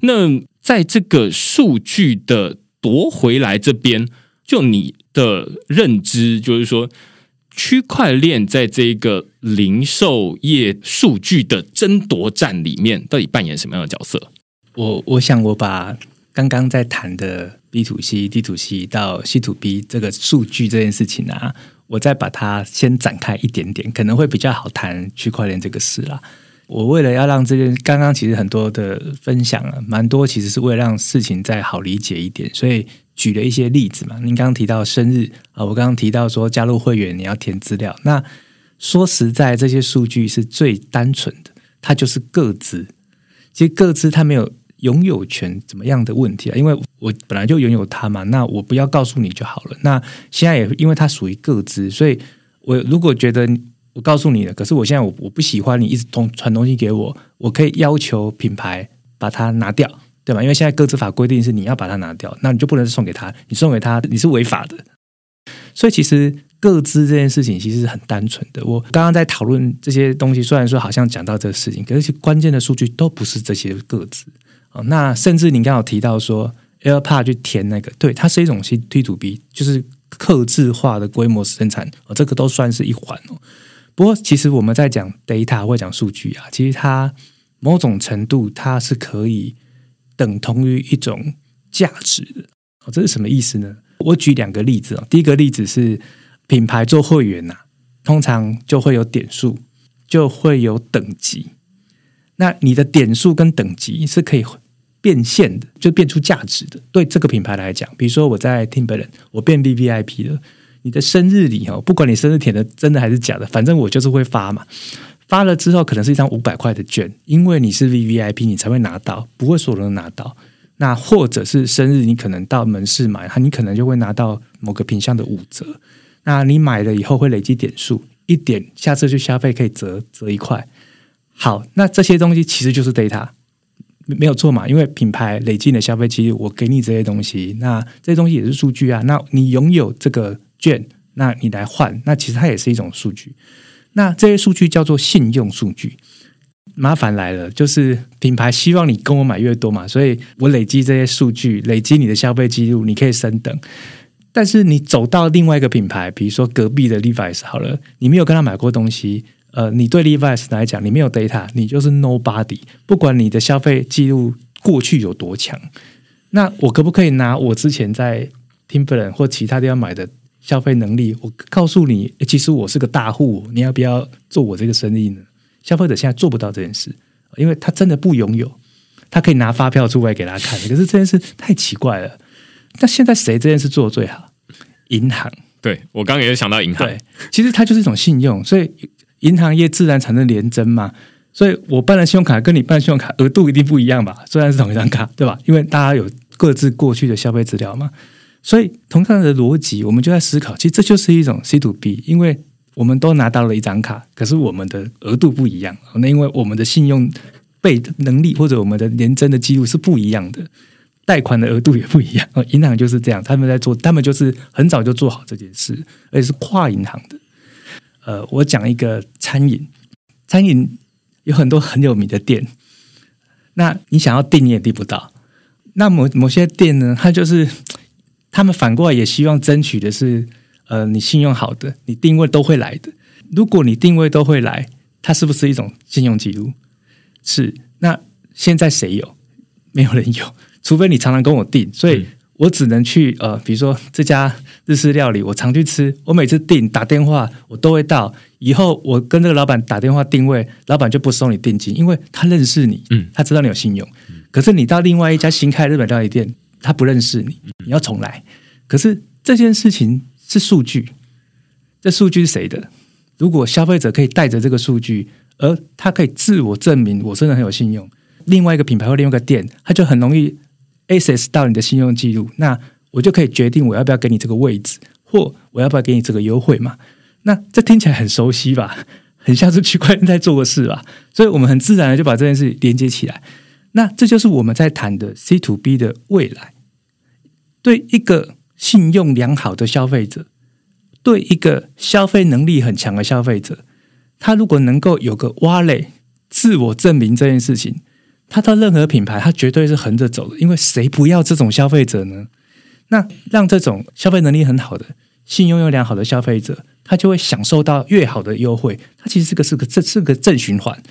那在这个数据的夺回来这边，就你的认知，就是说区块链在这个零售业数据的争夺战里面，到底扮演什么样的角色？我我想我把刚刚在谈的 B to C、D to C 到 C to B 这个数据这件事情啊，我再把它先展开一点点，可能会比较好谈区块链这个事啦。我为了要让这件刚刚其实很多的分享啊，蛮多其实是为了让事情再好理解一点，所以举了一些例子嘛。您刚刚提到生日啊，我刚刚提到说加入会员你要填资料，那说实在，这些数据是最单纯的，它就是各自，其实各自它没有。拥有权怎么样的问题啊？因为我本来就拥有它嘛，那我不要告诉你就好了。那现在也因为它属于各自，所以我如果觉得我告诉你了，可是我现在我我不喜欢你一直通传东西给我，我可以要求品牌把它拿掉，对吧？因为现在各自法规定是你要把它拿掉，那你就不能送给他，你送给他你是违法的。所以其实各自这件事情其实是很单纯的。我刚刚在讨论这些东西，虽然说好像讲到这个事情，可是关键的数据都不是这些各自哦。那甚至你刚好提到说 AirPod 去填那个，对，它是一种 C T to B，就是刻字化的规模生产哦，这个都算是一环哦。不过其实我们在讲 data 或讲数据啊，其实它某种程度它是可以等同于一种价值的哦。这是什么意思呢？我举两个例子哦。第一个例子是品牌做会员呐，通常就会有点数，就会有等级。那你的点数跟等级是可以变现的，就变出价值的。对这个品牌来讲，比如说我在 Timberland，我变 V V I P 了，你的生日礼哦，不管你生日填的真的还是假的，反正我就是会发嘛。发了之后，可能是一张五百块的券，因为你是 V V I P，你才会拿到，不会所有人拿到。那或者是生日，你可能到门市买，你可能就会拿到某个品相的五折。那你买了以后会累积点数，一点下次去消费可以折折一块。好，那这些东西其实就是 data，没有错嘛？因为品牌累积的消费记录，我给你这些东西，那这些东西也是数据啊。那你拥有这个券，那你来换，那其实它也是一种数据。那这些数据叫做信用数据。麻烦来了，就是品牌希望你跟我买越多嘛，所以我累积这些数据，累积你的消费记录，你可以升等。但是你走到另外一个品牌，比如说隔壁的 Levi's 好了，你没有跟他买过东西，呃，你对 Levi's 来讲，你没有 data，你就是 nobody。不管你的消费记录过去有多强，那我可不可以拿我之前在 Timberland 或其他地方买的消费能力，我告诉你，其实我是个大户，你要不要做我这个生意呢？消费者现在做不到这件事，因为他真的不拥有，他可以拿发票出来给他看，可是这件事太奇怪了。那现在谁这件事做的最好？银行。对我刚刚也是想到银行。对，其实它就是一种信用，所以银行业自然产生连增嘛。所以我办了信用卡，跟你办信用卡额度一定不一样吧？虽然是同一张卡，对吧？因为大家有各自过去的消费资料嘛。所以同样的逻辑，我们就在思考，其实这就是一种 C to B，因为。我们都拿到了一张卡，可是我们的额度不一样。那因为我们的信用备能力或者我们的年增的记录是不一样的，贷款的额度也不一样。银行就是这样，他们在做，他们就是很早就做好这件事，而且是跨银行的。呃，我讲一个餐饮，餐饮有很多很有名的店，那你想要订你也订不到。那某某些店呢，它就是 (tsk) 他们反过来也希望争取的是。呃，你信用好的，你定位都会来的。如果你定位都会来，它是不是一种信用记录？是。那现在谁有？没有人有，除非你常常跟我订，所以我只能去呃，比如说这家日式料理，我常去吃，我每次订打电话我都会到。以后我跟这个老板打电话定位，老板就不收你定金，因为他认识你，嗯，他知道你有信用。可是你到另外一家新开日本料理店，他不认识你，你要重来。可是这件事情。是数据，这数据是谁的？如果消费者可以带着这个数据，而他可以自我证明我真的很有信用，另外一个品牌或另外一个店，他就很容易 access 到你的信用记录，那我就可以决定我要不要给你这个位置，或我要不要给你这个优惠嘛？那这听起来很熟悉吧？(laughs) 很像是区块链在做的事吧？所以我们很自然的就把这件事连接起来。那这就是我们在谈的 C to B 的未来，对一个。信用良好的消费者，对一个消费能力很强的消费者，他如果能够有个挖类自我证明这件事情，他到任何品牌，他绝对是横着走的。因为谁不要这种消费者呢？那让这种消费能力很好的、信用又良好的消费者，他就会享受到越好的优惠。它其实是个是个这是个正循环。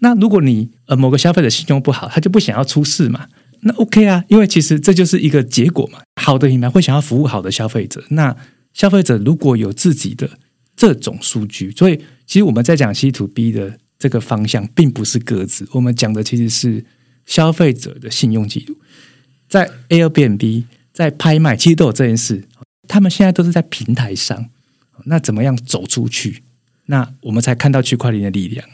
那如果你呃某个消费者信用不好，他就不想要出事嘛？那 OK 啊，因为其实这就是一个结果嘛。好的品牌会想要服务好的消费者，那消费者如果有自己的这种数据，所以其实我们在讲 C to B 的这个方向，并不是各自，我们讲的其实是消费者的信用记录。在 Airbnb 在拍卖，其实都有这件事。他们现在都是在平台上，那怎么样走出去？那我们才看到区块链的力量。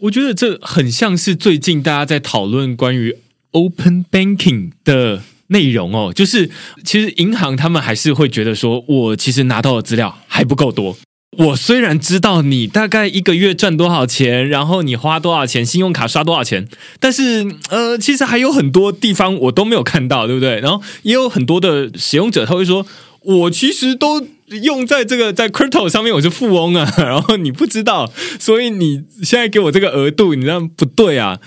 我觉得这很像是最近大家在讨论关于 Open Banking 的。内容哦，就是其实银行他们还是会觉得说，我其实拿到的资料还不够多。我虽然知道你大概一个月赚多少钱，然后你花多少钱，信用卡刷多少钱，但是呃，其实还有很多地方我都没有看到，对不对？然后也有很多的使用者他会说，我其实都用在这个在 crypto 上面，我是富翁啊，(laughs) 然后你不知道，所以你现在给我这个额度，你这样不对啊。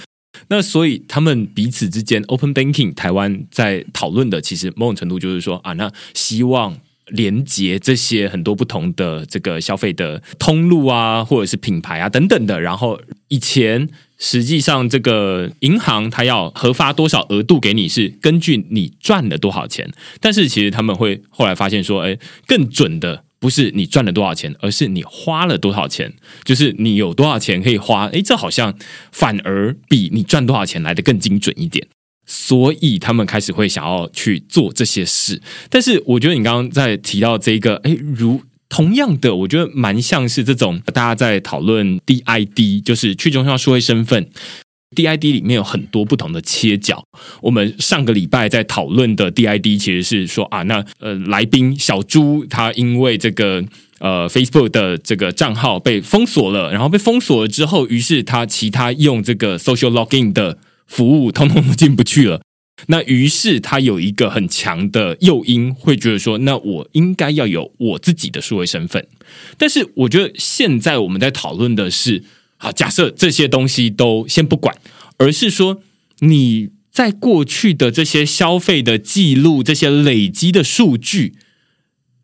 那所以他们彼此之间 open banking，台湾在讨论的，其实某种程度就是说啊，那希望连接这些很多不同的这个消费的通路啊，或者是品牌啊等等的。然后以前实际上这个银行它要核发多少额度给你，是根据你赚了多少钱。但是其实他们会后来发现说，哎，更准的。不是你赚了多少钱，而是你花了多少钱。就是你有多少钱可以花，诶，这好像反而比你赚多少钱来的更精准一点。所以他们开始会想要去做这些事。但是我觉得你刚刚在提到这个，诶，如同样的，我觉得蛮像是这种大家在讨论 DID，就是去中心化数位身份。DID 里面有很多不同的切角。我们上个礼拜在讨论的 DID 其实是说啊，那呃，来宾小朱他因为这个呃 Facebook 的这个账号被封锁了，然后被封锁了之后，于是他其他用这个 Social Login 的服务通通都进不去了。那于是他有一个很强的诱因，会觉得说，那我应该要有我自己的数位身份。但是我觉得现在我们在讨论的是。好，假设这些东西都先不管，而是说你在过去的这些消费的记录、这些累积的数据，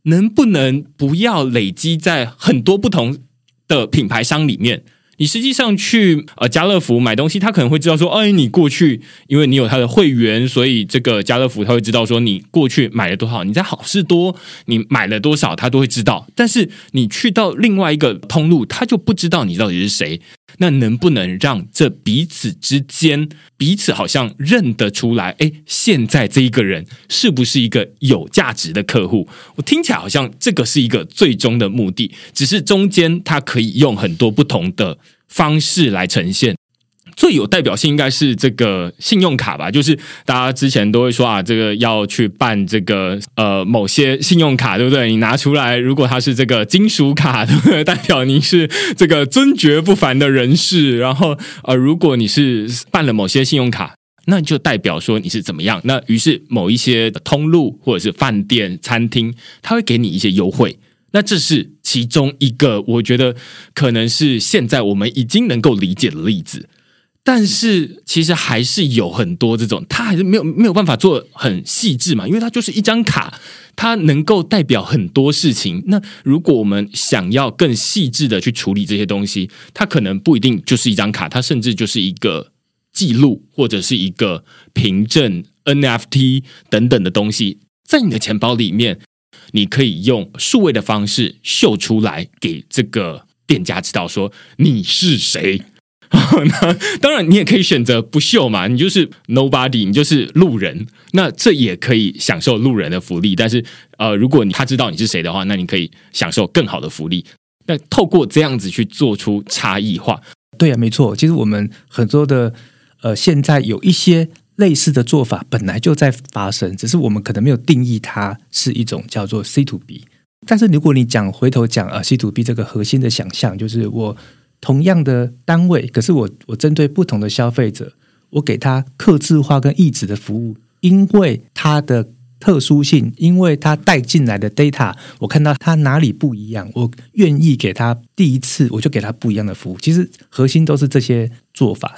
能不能不要累积在很多不同的品牌商里面？你实际上去呃家乐福买东西，他可能会知道说，哎，你过去因为你有他的会员，所以这个家乐福他会知道说你过去买了多少。你在好事多你买了多少，他都会知道。但是你去到另外一个通路，他就不知道你到底是谁。那能不能让这彼此之间彼此好像认得出来？哎，现在这一个人是不是一个有价值的客户？我听起来好像这个是一个最终的目的，只是中间他可以用很多不同的方式来呈现。最有代表性应该是这个信用卡吧，就是大家之前都会说啊，这个要去办这个呃某些信用卡，对不对？你拿出来，如果它是这个金属卡，对不对？代表你是这个尊爵不凡的人士。然后呃，如果你是办了某些信用卡，那就代表说你是怎么样？那于是某一些通路或者是饭店、餐厅，他会给你一些优惠。那这是其中一个，我觉得可能是现在我们已经能够理解的例子。但是其实还是有很多这种，它还是没有没有办法做很细致嘛，因为它就是一张卡，它能够代表很多事情。那如果我们想要更细致的去处理这些东西，它可能不一定就是一张卡，它甚至就是一个记录或者是一个凭证、NFT 等等的东西，在你的钱包里面，你可以用数位的方式秀出来，给这个店家知道说你是谁。(laughs) 那当然，你也可以选择不秀嘛，你就是 nobody，你就是路人。那这也可以享受路人的福利。但是，呃，如果你他知道你是谁的话，那你可以享受更好的福利。那透过这样子去做出差异化，对啊，没错。其实我们很多的呃，现在有一些类似的做法本来就在发生，只是我们可能没有定义它是一种叫做 C to B。但是如果你讲回头讲啊，C to B 这个核心的想象，就是我。同样的单位，可是我我针对不同的消费者，我给他客制化跟抑制的服务，因为它的特殊性，因为他带进来的 data，我看到他哪里不一样，我愿意给他第一次我就给他不一样的服务。其实核心都是这些做法。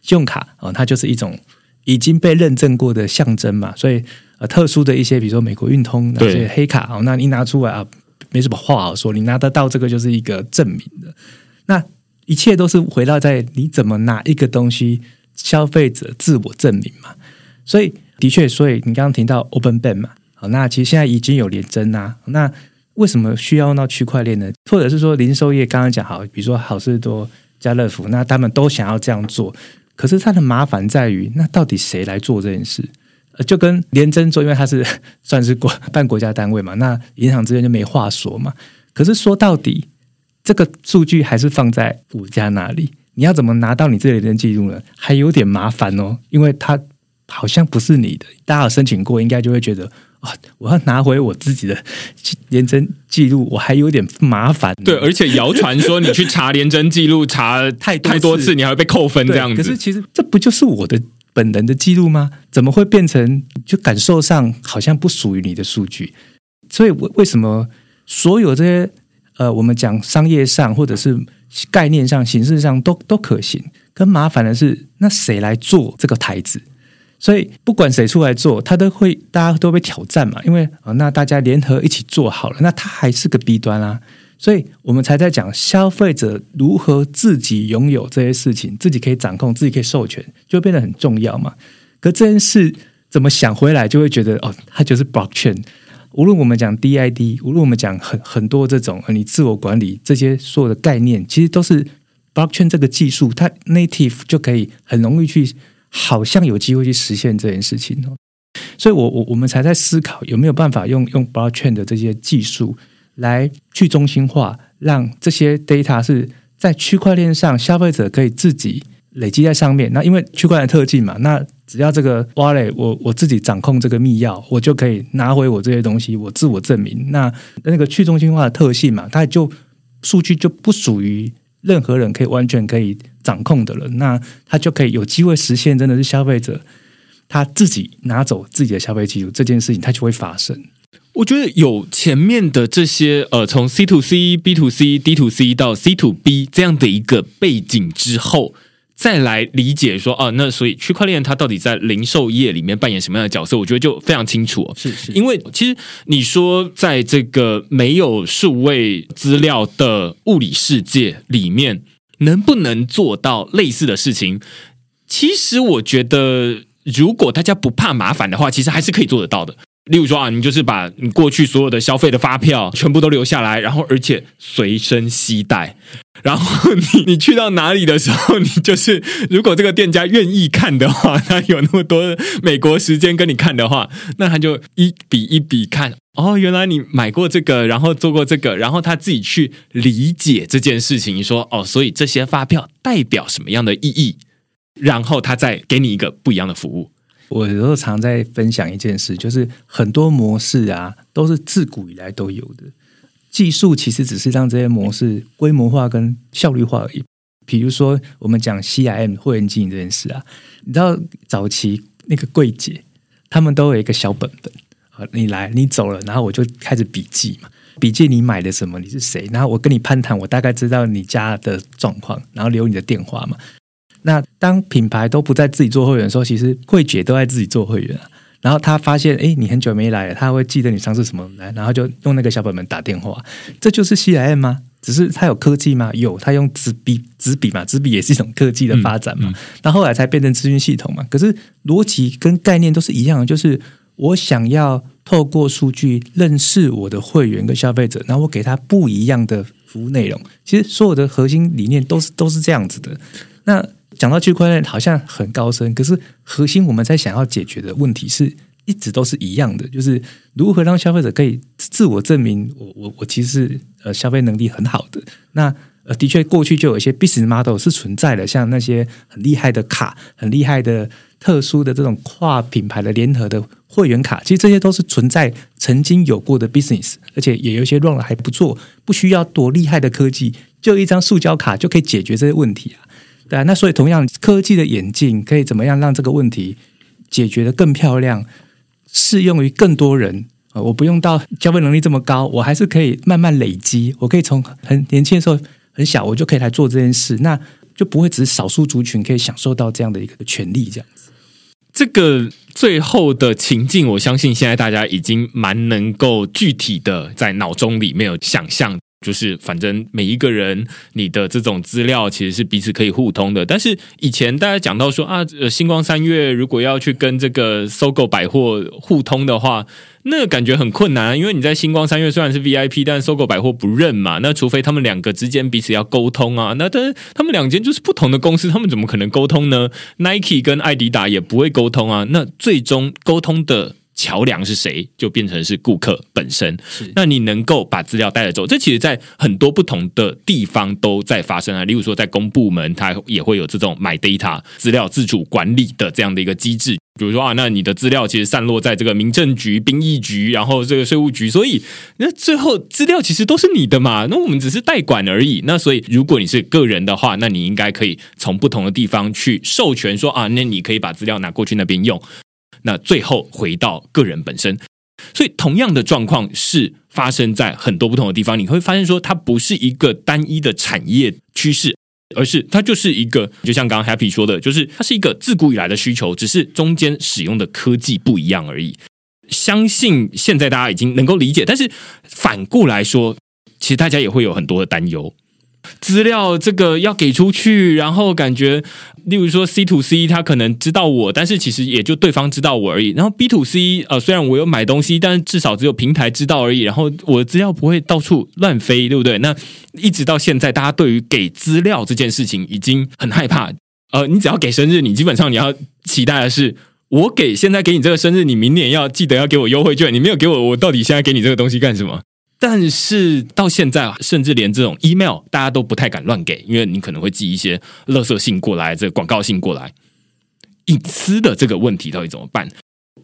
信用卡啊，它就是一种已经被认证过的象征嘛，所以呃，特殊的一些，比如说美国运通那些黑卡啊，那你拿出来啊，没什么话好说，你拿得到这个就是一个证明的。那一切都是回到在你怎么拿一个东西，消费者自我证明嘛。所以的确，所以你刚刚提到 Open Bank 嘛，好，那其实现在已经有联征啊。那为什么需要用到区块链呢？或者是说零售业刚刚讲好，比如说好事多、家乐福，那他们都想要这样做，可是它的麻烦在于，那到底谁来做这件事？就跟联征做，因为它是 (laughs) 算是国办国家单位嘛，那银行之间就没话说嘛。可是说到底。这个数据还是放在我家那里，你要怎么拿到你这里的记录呢？还有点麻烦哦，因为它好像不是你的。大家有申请过，应该就会觉得啊，我要拿回我自己的连征记录，我还有点麻烦。(laughs) 对，而且谣传说你去查连征记录查太太多次，你还会被扣分这样子。可是其实这不就是我的本人的记录吗？怎么会变成就感受上好像不属于你的数据？所以为为什么？所有这些呃，我们讲商业上或者是概念上、形式上都都可行。更麻烦的是，那谁来做这个台子？所以不管谁出来做，他都会大家都被挑战嘛。因为啊，那大家联合一起做好了，那他还是个弊端啊。所以我们才在讲消费者如何自己拥有这些事情，自己可以掌控，自己可以授权，就变得很重要嘛。可这件事怎么想回来，就会觉得哦，它就是 blockchain。无论我们讲 DID，无论我们讲很很多这种你自我管理这些所有的概念，其实都是 blockchain 这个技术，它 native 就可以很容易去，好像有机会去实现这件事情哦。所以我我我们才在思考有没有办法用用 blockchain 的这些技术来去中心化，让这些 data 是在区块链上，消费者可以自己累积在上面。那因为区块链特技嘛，那只要这个 wallet 我我自己掌控这个密钥，我就可以拿回我这些东西，我自我证明。那那个去中心化的特性嘛，它就数据就不属于任何人可以完全可以掌控的了。那它就可以有机会实现，真的是消费者他自己拿走自己的消费记录这件事情，它就会发生。我觉得有前面的这些呃，从 C to C、B to C、D to C 到 C to B 这样的一个背景之后。再来理解说啊，那所以区块链它到底在零售业里面扮演什么样的角色？我觉得就非常清楚。是是，因为其实你说在这个没有数位资料的物理世界里面，能不能做到类似的事情？其实我觉得，如果大家不怕麻烦的话，其实还是可以做得到的。例如说啊，你就是把你过去所有的消费的发票全部都留下来，然后而且随身携带，然后你你去到哪里的时候，你就是如果这个店家愿意看的话，他有那么多美国时间跟你看的话，那他就一笔一笔看哦，原来你买过这个，然后做过这个，然后他自己去理解这件事情，说哦，所以这些发票代表什么样的意义，然后他再给你一个不一样的服务。我有时候常在分享一件事，就是很多模式啊，都是自古以来都有的。技术其实只是让这些模式规模化跟效率化而已。比如说，我们讲 CIM 会员经营这件事啊，你知道早期那个柜姐，他们都有一个小本本，好，你来，你走了，然后我就开始笔记嘛，笔记你买的什么，你是谁，然后我跟你攀谈，我大概知道你家的状况，然后留你的电话嘛。那当品牌都不在自己做会员的时候，其实柜姐都在自己做会员然后他发现，哎，你很久没来了，他会记得你上次什么来，然后就用那个小本本打电话。这就是 C I M 吗？只是他有科技吗？有，他用纸笔，纸笔嘛，纸笔也是一种科技的发展嘛。那后来才变成资讯系统嘛。可是逻辑跟概念都是一样的，就是我想要透过数据认识我的会员跟消费者，然后我给他不一样的服务内容。其实所有的核心理念都是都是这样子的。那讲到区块链好像很高深，可是核心我们在想要解决的问题是一直都是一样的，就是如何让消费者可以自我证明，我我我其实呃消费能力很好的。那呃的确过去就有一些 business model 是存在的，像那些很厉害的卡、很厉害的特殊的这种跨品牌的联合的会员卡，其实这些都是存在曾经有过的 business，而且也有一些 run 的还不错，不需要多厉害的科技，就一张塑胶卡就可以解决这些问题啊。对啊，那所以同样科技的演进可以怎么样让这个问题解决的更漂亮，适用于更多人啊？我不用到消费能力这么高，我还是可以慢慢累积。我可以从很年轻的时候很小，我就可以来做这件事，那就不会只是少数族群可以享受到这样的一个权利。这样子，这个最后的情境，我相信现在大家已经蛮能够具体的在脑中里面有想象。就是，反正每一个人，你的这种资料其实是彼此可以互通的。但是以前大家讲到说啊，呃，星光三月如果要去跟这个搜狗百货互通的话，那感觉很困难，因为你在星光三月虽然是 VIP，但搜狗百货不认嘛。那除非他们两个之间彼此要沟通啊，那但是他们两间就是不同的公司，他们怎么可能沟通呢？Nike 跟艾迪达也不会沟通啊。那最终沟通的。桥梁是谁，就变成是顾客本身。那你能够把资料带着走，这其实，在很多不同的地方都在发生啊。例如说，在公部门，它也会有这种买 data 资料自主管理的这样的一个机制。比如说啊，那你的资料其实散落在这个民政局、兵役局，然后这个税务局，所以那最后资料其实都是你的嘛。那我们只是代管而已。那所以，如果你是个人的话，那你应该可以从不同的地方去授权说啊，那你可以把资料拿过去那边用。那最后回到个人本身，所以同样的状况是发生在很多不同的地方。你会发现说，它不是一个单一的产业趋势，而是它就是一个，就像刚刚 Happy 说的，就是它是一个自古以来的需求，只是中间使用的科技不一样而已。相信现在大家已经能够理解，但是反过来说，其实大家也会有很多的担忧。资料这个要给出去，然后感觉，例如说 C to C，他可能知道我，但是其实也就对方知道我而已。然后 B to C，呃，虽然我有买东西，但是至少只有平台知道而已。然后我的资料不会到处乱飞，对不对？那一直到现在，大家对于给资料这件事情已经很害怕。呃，你只要给生日，你基本上你要期待的是，我给现在给你这个生日，你明年要记得要给我优惠券。你没有给我，我到底现在给你这个东西干什么？但是到现在，甚至连这种 email 大家都不太敢乱给，因为你可能会寄一些垃圾信过来，这个广告信过来，隐私的这个问题到底怎么办？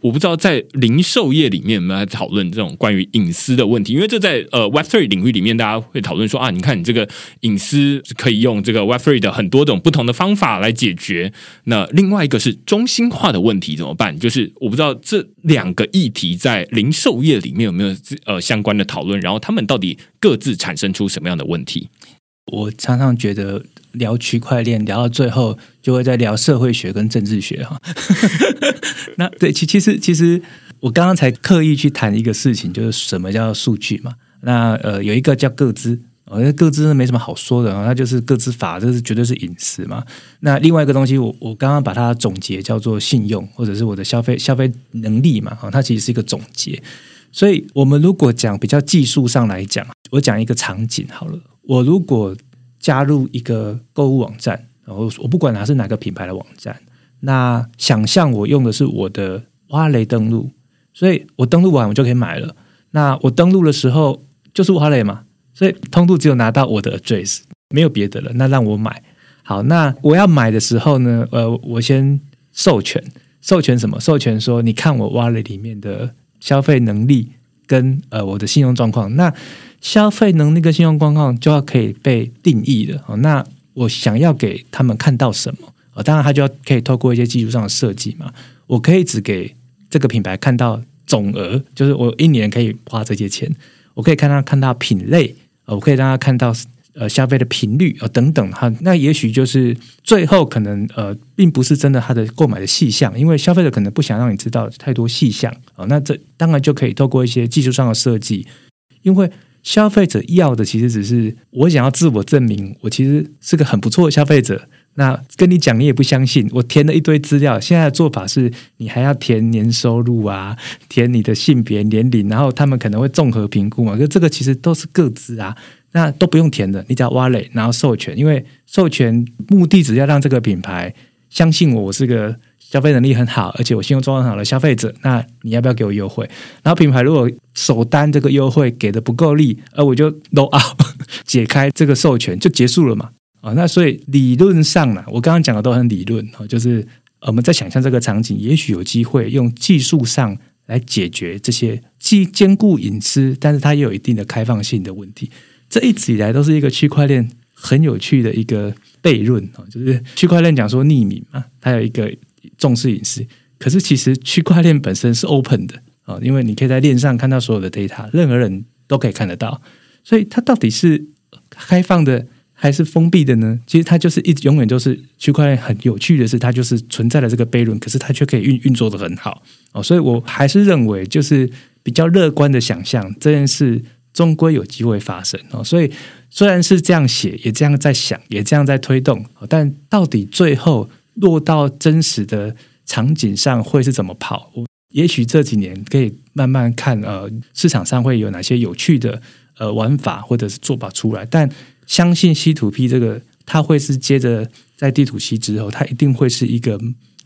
我不知道在零售业里面有没有讨论这种关于隐私的问题，因为这在呃 Web Three 领域里面，大家会讨论说啊，你看你这个隐私可以用这个 Web Three 的很多种不同的方法来解决。那另外一个是中心化的问题怎么办？就是我不知道这两个议题在零售业里面有没有呃相关的讨论，然后他们到底各自产生出什么样的问题？我常常觉得聊区块链聊到最后，就会在聊社会学跟政治学哈。(laughs) 那对，其其实其实我刚刚才刻意去谈一个事情，就是什么叫数据嘛？那呃，有一个叫各资，哦，那各资没什么好说的啊，那就是各资法，这是绝对是隐私嘛。那另外一个东西，我我刚刚把它总结叫做信用，或者是我的消费消费能力嘛，啊，它其实是一个总结。所以我们如果讲比较技术上来讲，我讲一个场景好了。我如果加入一个购物网站，然后我不管它是哪个品牌的网站，那想象我用的是我的挖雷登录，所以我登录完我就可以买了。那我登录的时候就是挖雷嘛，所以通路只有拿到我的 address，没有别的了。那让我买，好，那我要买的时候呢，呃，我先授权，授权什么？授权说你看我挖雷里面的消费能力跟呃我的信用状况，那。消费能力跟信用状况就要可以被定义的哦。那我想要给他们看到什么啊？当然，他就要可以透过一些技术上的设计嘛。我可以只给这个品牌看到总额，就是我一年可以花这些钱。我可以看他看到品类，我可以让他看到呃消费的频率啊等等哈。那也许就是最后可能呃，并不是真的他的购买的细项，因为消费者可能不想让你知道太多细项啊。那这当然就可以透过一些技术上的设计，因为。消费者要的其实只是我想要自我证明，我其实是个很不错的消费者。那跟你讲，你也不相信。我填了一堆资料，现在的做法是你还要填年收入啊，填你的性别、年龄，然后他们可能会综合评估嘛。可这个其实都是各自啊，那都不用填的，你只要挖累，然后授权，因为授权目的只要让这个品牌相信我，我是个。消费能力很好，而且我信用状况好的消费者，那你要不要给我优惠？然后品牌如果首单这个优惠给的不够力，而我就 no out 解开这个授权就结束了嘛？啊，那所以理论上呢，我刚刚讲的都很理论啊，就是我们在想象这个场景，也许有机会用技术上来解决这些既兼顾隐私，但是它也有一定的开放性的问题。这一直以来都是一个区块链很有趣的一个悖论啊，就是区块链讲说匿名嘛，它有一个。重视隐私，可是其实区块链本身是 open 的啊，因为你可以在链上看到所有的 data，任何人都可以看得到。所以它到底是开放的还是封闭的呢？其实它就是一直永远都是区块链很有趣的是，它就是存在了这个悖论，可是它却可以运运作的很好哦。所以我还是认为，就是比较乐观的想象，这件事终归有机会发生哦。所以虽然是这样写，也这样在想，也这样在推动，但到底最后。落到真实的场景上会是怎么跑？也许这几年可以慢慢看，呃，市场上会有哪些有趣的呃玩法或者是做法出来。但相信 C to P 这个，它会是接着在地图 C 之后，它一定会是一个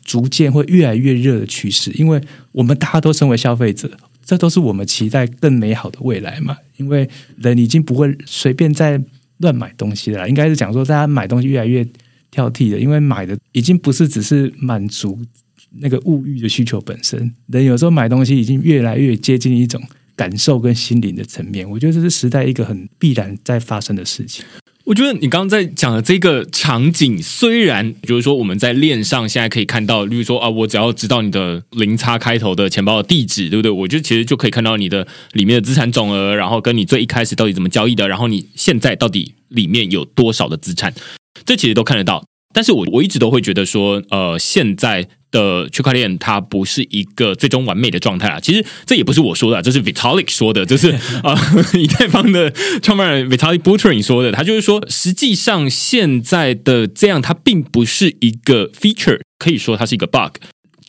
逐渐会越来越热的趋势。因为我们大家都身为消费者，这都是我们期待更美好的未来嘛。因为人已经不会随便再乱买东西了，应该是讲说大家买东西越来越。挑剔了，因为买的已经不是只是满足那个物欲的需求本身，人有时候买东西已经越来越接近一种感受跟心灵的层面。我觉得这是时代一个很必然在发生的事情。我觉得你刚刚在讲的这个场景，虽然比如说我们在链上现在可以看到，例如说啊，我只要知道你的零差开头的钱包的地址，对不对？我就其实就可以看到你的里面的资产总额，然后跟你最一开始到底怎么交易的，然后你现在到底里面有多少的资产，这其实都看得到。但是我我一直都会觉得说，呃，现在。的区块链它不是一个最终完美的状态啊！其实这也不是我说的，这是 Vitalik 说的，就是啊以太坊的创办人 Vitalik Buterin 说的。他就是说，实际上现在的这样，它并不是一个 feature，可以说它是一个 bug。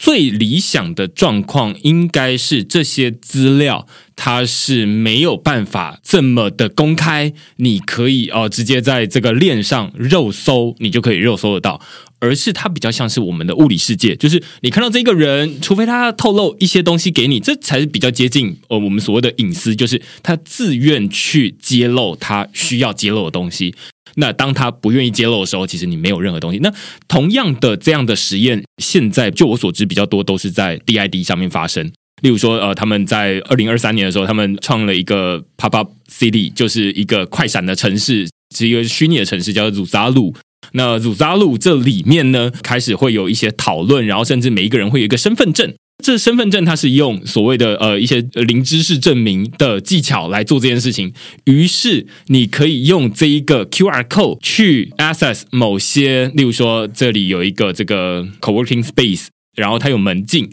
最理想的状况应该是这些资料它是没有办法这么的公开，你可以哦直接在这个链上肉搜，你就可以肉搜得到。而是它比较像是我们的物理世界，就是你看到这个人，除非他透露一些东西给你，这才是比较接近呃我们所谓的隐私，就是他自愿去揭露他需要揭露的东西。那当他不愿意揭露的时候，其实你没有任何东西。那同样的这样的实验，现在就我所知比较多都是在 DID 上面发生。例如说，呃，他们在二零二三年的时候，他们创了一个 Pop Up City，就是一个快闪的城市，是一个虚拟的城市，叫做鲁扎路。那鲁扎路这里面呢，开始会有一些讨论，然后甚至每一个人会有一个身份证。这身份证它是用所谓的呃一些零知识证明的技巧来做这件事情。于是你可以用这一个 QR code 去 access 某些，例如说这里有一个这个 co-working space，然后它有门禁，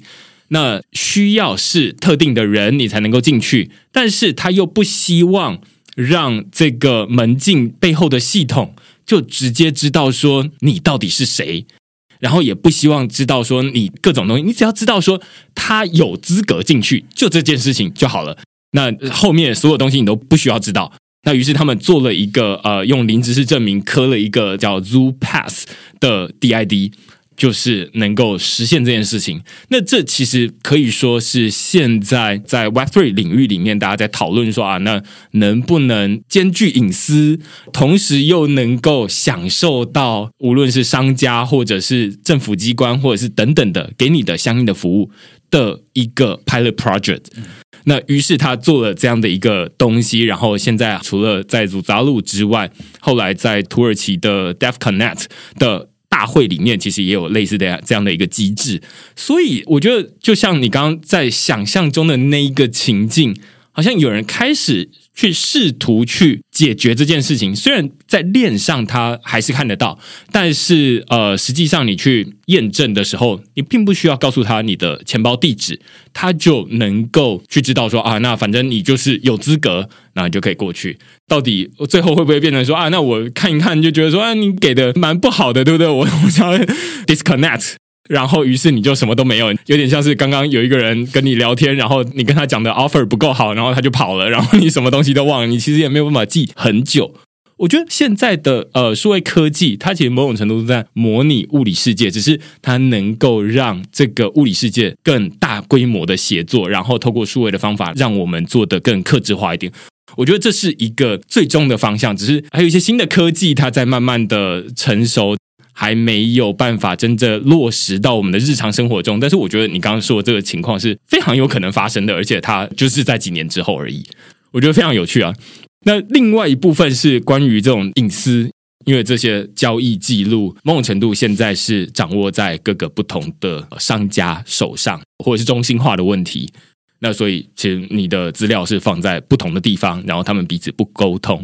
那需要是特定的人你才能够进去，但是他又不希望让这个门禁背后的系统。就直接知道说你到底是谁，然后也不希望知道说你各种东西，你只要知道说他有资格进去，就这件事情就好了。那后面所有东西你都不需要知道。那于是他们做了一个呃，用零知识证明刻了一个叫 Zoo Pass 的 DID。就是能够实现这件事情，那这其实可以说是现在在 Web Three 领域里面，大家在讨论说啊，那能不能兼具隐私，同时又能够享受到无论是商家或者是政府机关或者是等等的给你的相应的服务的一个 Pilot Project。那于是他做了这样的一个东西，然后现在除了在祖扎路之外，后来在土耳其的 Deaf Connect 的。大会里面其实也有类似的这样的一个机制，所以我觉得就像你刚刚在想象中的那一个情境，好像有人开始。去试图去解决这件事情，虽然在链上它还是看得到，但是呃，实际上你去验证的时候，你并不需要告诉他你的钱包地址，他就能够去知道说啊，那反正你就是有资格，那你就可以过去。到底最后会不会变成说啊，那我看一看就觉得说啊，你给的蛮不好的，对不对？我 (laughs) 我想 disconnect。然后，于是你就什么都没有，有点像是刚刚有一个人跟你聊天，然后你跟他讲的 offer 不够好，然后他就跑了，然后你什么东西都忘了，你其实也没有办法记很久。我觉得现在的呃数位科技，它其实某种程度是在模拟物理世界，只是它能够让这个物理世界更大规模的协作，然后透过数位的方法，让我们做的更克制化一点。我觉得这是一个最终的方向，只是还有一些新的科技，它在慢慢的成熟。还没有办法真正落实到我们的日常生活中，但是我觉得你刚刚说的这个情况是非常有可能发生的，而且它就是在几年之后而已。我觉得非常有趣啊。那另外一部分是关于这种隐私，因为这些交易记录某种程度现在是掌握在各个不同的商家手上，或者是中心化的问题。那所以其实你的资料是放在不同的地方，然后他们彼此不沟通。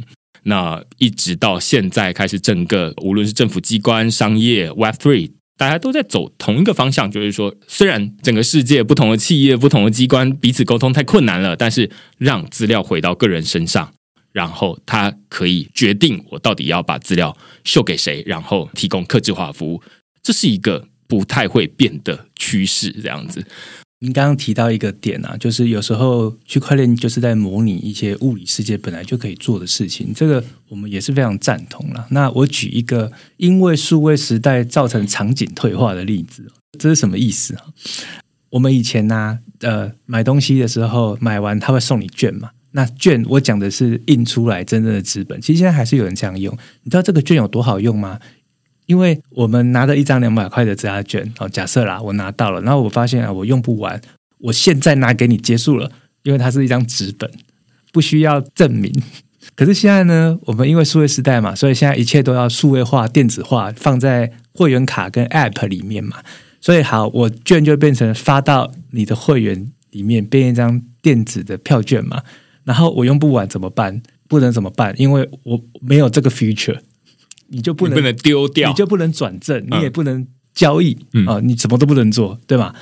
那一直到现在开始，整个无论是政府机关、商业、Web Three，大家都在走同一个方向，就是说，虽然整个世界不同的企业、不同的机关彼此沟通太困难了，但是让资料回到个人身上，然后他可以决定我到底要把资料秀给谁，然后提供客制化服务，这是一个不太会变的趋势，这样子。你刚刚提到一个点啊，就是有时候区块链就是在模拟一些物理世界本来就可以做的事情，这个我们也是非常赞同了。那我举一个因为数位时代造成场景退化的例子，这是什么意思啊？我们以前呢，呃，买东西的时候买完他会送你券嘛？那券我讲的是印出来真正的资本，其实现在还是有人这样用。你知道这个券有多好用吗？因为我们拿着一张两百块的质押券，哦，假设啦，我拿到了，然后我发现啊，我用不完，我现在拿给你结束了，因为它是一张纸本，不需要证明，(laughs) 可是现在呢，我们因为数位时代嘛，所以现在一切都要数位化、电子化，放在会员卡跟 App 里面嘛。所以好，我券就变成发到你的会员里面，变一张电子的票券嘛。然后我用不完怎么办？不能怎么办？因为我没有这个 future 你就不能不能丢掉，你就不能转正，你也不能交易啊，你什么都不能做，对吧？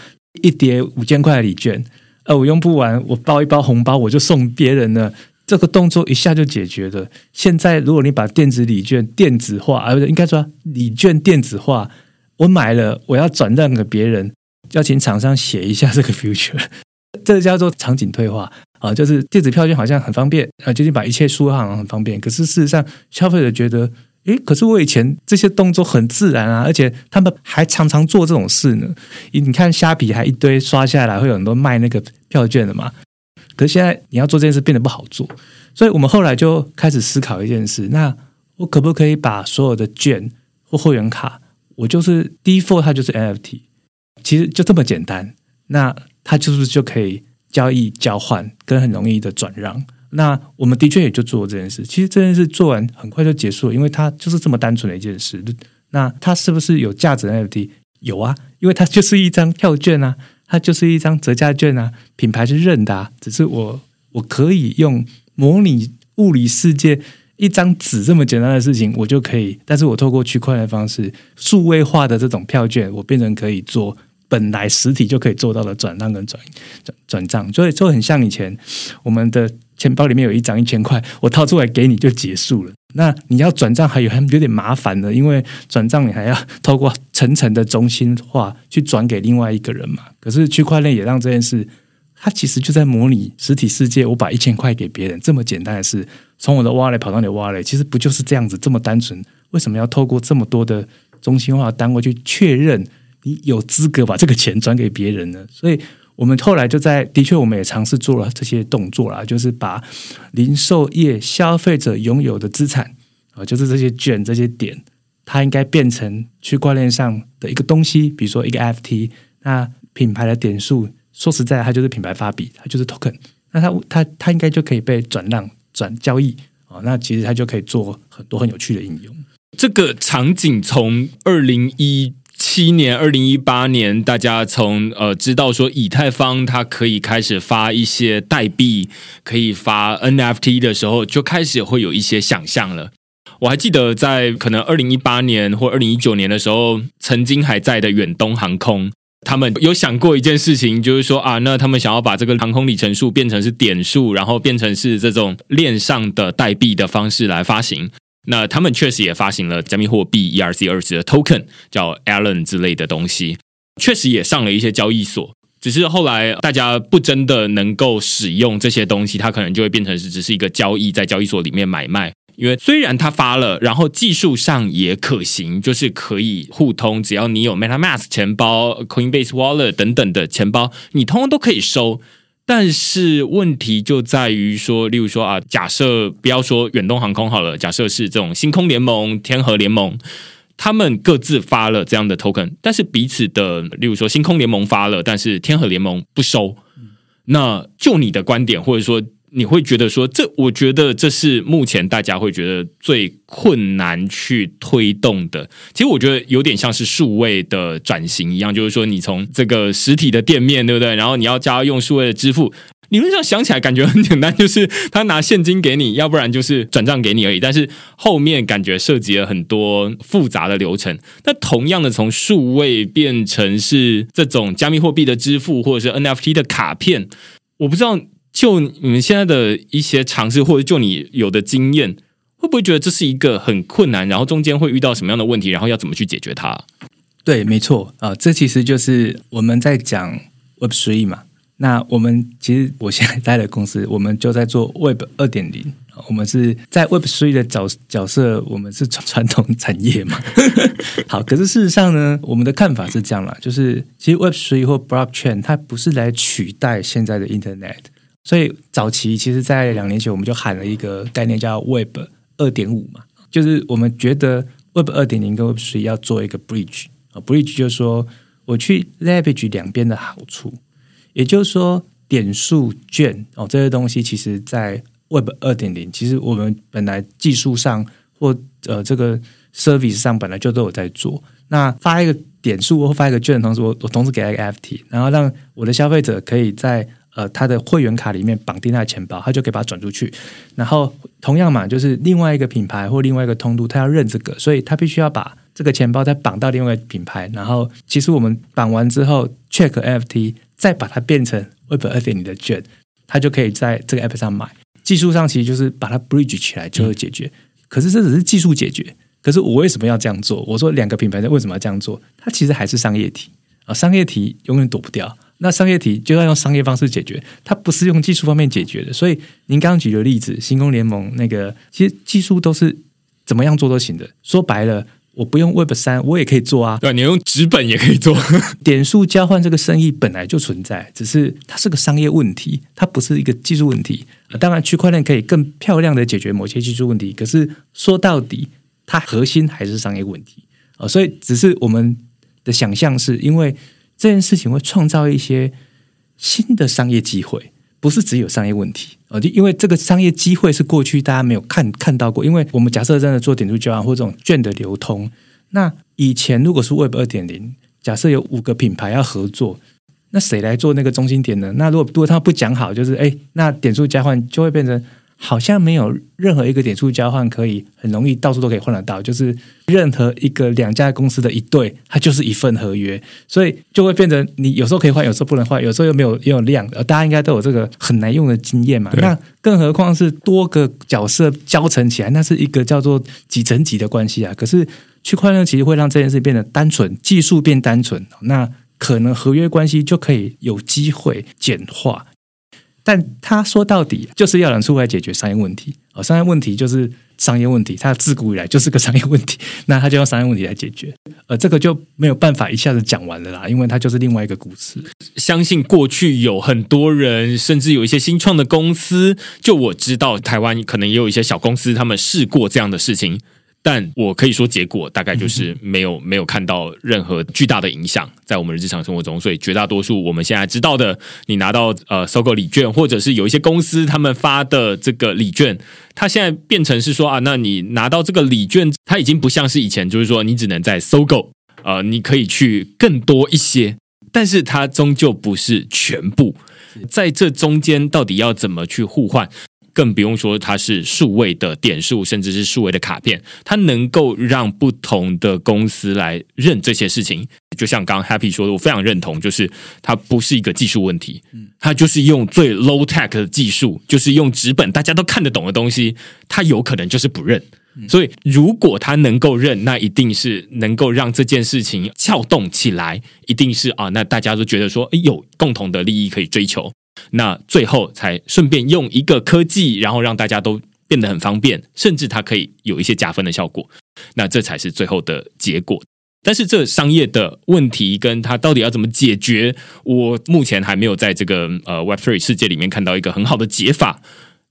一叠五千块的礼券，呃，我用不完，我包一包红包，我就送别人了。这个动作一下就解决了。现在如果你把电子礼券电子化，啊，不应该说礼券电子化，我买了，我要转让给别人，要请厂商写一下这个 future，这个叫做场景退化啊，就是电子票券好像很方便啊，就是把一切输上很方便，可是事实上消费者觉得。诶，可是我以前这些动作很自然啊，而且他们还常常做这种事呢。你看虾皮还一堆刷下来，会有很多卖那个票券的嘛。可是现在你要做这件事变得不好做，所以我们后来就开始思考一件事：那我可不可以把所有的券或会员卡，我就是 default 它就是 NFT，其实就这么简单。那它就是就可以交易交换，跟很容易的转让。那我们的确也就做这件事。其实这件事做完很快就结束了，因为它就是这么单纯的一件事。那它是不是有价值的 NFT？有啊，因为它就是一张票券啊，它就是一张折价券啊，品牌是认的啊。只是我我可以用模拟物理世界一张纸这么简单的事情，我就可以。但是我透过区块链方式，数位化的这种票券，我变成可以做本来实体就可以做到的转让跟转转转账，所以就很像以前我们的。钱包里面有一张一千块，我掏出来给你就结束了。那你要转账还有有点麻烦的，因为转账你还要透过层层的中心化去转给另外一个人嘛。可是区块链也让这件事，它其实就在模拟实体世界。我把一千块给别人这么简单的事，从我的 wallet 跑到你的 wallet，其实不就是这样子这么单纯？为什么要透过这么多的中心化单位去确认你有资格把这个钱转给别人呢？所以。我们后来就在，的确，我们也尝试做了这些动作啦，就是把零售业消费者拥有的资产啊，就是这些券、这些点，它应该变成区块链上的一个东西，比如说一个 FT，那品牌的点数，说实在，它就是品牌发币，它就是 token，那它它它应该就可以被转让、转交易啊，那其实它就可以做很多很有趣的应用。这个场景从二零一。七年，二零一八年，大家从呃知道说以太坊它可以开始发一些代币，可以发 NFT 的时候，就开始会有一些想象了。我还记得在可能二零一八年或二零一九年的时候，曾经还在的远东航空，他们有想过一件事情，就是说啊，那他们想要把这个航空里程数变成是点数，然后变成是这种链上的代币的方式来发行。那他们确实也发行了加密货币 ERC 二十的 token，叫 Allen 之类的东西，确实也上了一些交易所。只是后来大家不真的能够使用这些东西，它可能就会变成是只是一个交易，在交易所里面买卖。因为虽然它发了，然后技术上也可行，就是可以互通，只要你有 MetaMask 钱包、Coinbase Wallet 等等的钱包，你通通都可以收。但是问题就在于说，例如说啊，假设不要说远东航空好了，假设是这种星空联盟、天河联盟，他们各自发了这样的 token，但是彼此的，例如说星空联盟发了，但是天河联盟不收。那就你的观点，或者说。你会觉得说，这我觉得这是目前大家会觉得最困难去推动的。其实我觉得有点像是数位的转型一样，就是说你从这个实体的店面，对不对？然后你要加用数位的支付，理论上想起来感觉很简单，就是他拿现金给你，要不然就是转账给你而已。但是后面感觉涉及了很多复杂的流程。那同样的，从数位变成是这种加密货币的支付，或者是 NFT 的卡片，我不知道。就你们现在的一些尝试，或者就你有的经验，会不会觉得这是一个很困难？然后中间会遇到什么样的问题？然后要怎么去解决它？对，没错啊，这其实就是我们在讲 Web Three 嘛。那我们其实我现在待的公司，我们就在做 Web 二点零。我们是在 Web Three 的角角色，我们是传统产业嘛。(laughs) 好，可是事实上呢，我们的看法是这样啦，就是其实 Web Three 或 Blockchain 它不是来取代现在的 Internet。所以早期其实，在两年前我们就喊了一个概念叫 Web 二点五嘛，就是我们觉得 Web 二点零跟 Web 三要做一个 bridge 啊，bridge 就是说我去 leverage 两边的好处，也就是说点数券哦这些东西，其实在 Web 二点零，其实我们本来技术上或呃这个 service 上本来就都有在做。那发一个点数或发一个券的同时，我我同时给他一个 FT，然后让我的消费者可以在呃他的会员卡里面绑定他的钱包，他就可以把它转出去。然后同样嘛，就是另外一个品牌或另外一个通路，他要认这个，所以他必须要把这个钱包再绑到另外一个品牌。然后其实我们绑完之后，check FT，再把它变成 Web 二点零的券，他就可以在这个 App 上买。技术上其实就是把它 bridge 起来就会解决。可是这只是技术解决。可是我为什么要这样做？我说两个品牌在为什么要这样做？它其实还是商业体啊，商业体永远躲不掉。那商业体就要用商业方式解决，它不是用技术方面解决的。所以您刚刚举的例子，星空联盟那个，其实技术都是怎么样做都行的。说白了，我不用 Web 三，我也可以做啊。对，你用纸本也可以做。点数交换这个生意本来就存在，只是它是个商业问题，它不是一个技术问题。当然，区块链可以更漂亮的解决某些技术问题。可是说到底。它核心还是商业问题啊，所以只是我们的想象是因为这件事情会创造一些新的商业机会，不是只有商业问题啊，就因为这个商业机会是过去大家没有看看到过。因为我们假设真的做点数交换或这种券的流通，那以前如果是 Web 二点零，假设有五个品牌要合作，那谁来做那个中心点呢？那如果如果他不讲好，就是哎，那点数交换就会变成。好像没有任何一个点数交换可以很容易到处都可以换得到，就是任何一个两家公司的一对，它就是一份合约，所以就会变成你有时候可以换，有时候不能换，有时候又没有又有量，大家应该都有这个很难用的经验嘛。那更何况是多个角色交成起来，那是一个叫做几层级的关系啊。可是区块链其实会让这件事变得单纯，技术变单纯，那可能合约关系就可以有机会简化。但他说到底就是要人出来解决商业问题哦，商业问题就是商业问题，它自古以来就是个商业问题，那他就用商业问题来解决，(laughs) 呃，这个就没有办法一下子讲完了啦，因为它就是另外一个故事。相信过去有很多人，甚至有一些新创的公司，就我知道台湾可能也有一些小公司，他们试过这样的事情。但我可以说，结果大概就是没有没有看到任何巨大的影响在我们的日常生活中。所以绝大多数我们现在知道的，你拿到呃收购礼券，或者是有一些公司他们发的这个礼券，它现在变成是说啊，那你拿到这个礼券，它已经不像是以前，就是说你只能在搜购，呃，你可以去更多一些，但是它终究不是全部。在这中间，到底要怎么去互换？更不用说它是数位的点数，甚至是数位的卡片，它能够让不同的公司来认这些事情。就像刚刚 Happy 说的，我非常认同，就是它不是一个技术问题，嗯，它就是用最 low tech 的技术，就是用纸本大家都看得懂的东西，它有可能就是不认。所以如果它能够认，那一定是能够让这件事情撬动起来，一定是啊，那大家都觉得说，哎，有共同的利益可以追求。那最后才顺便用一个科技，然后让大家都变得很方便，甚至它可以有一些加分的效果。那这才是最后的结果。但是这商业的问题跟它到底要怎么解决，我目前还没有在这个呃 Web Three 世界里面看到一个很好的解法，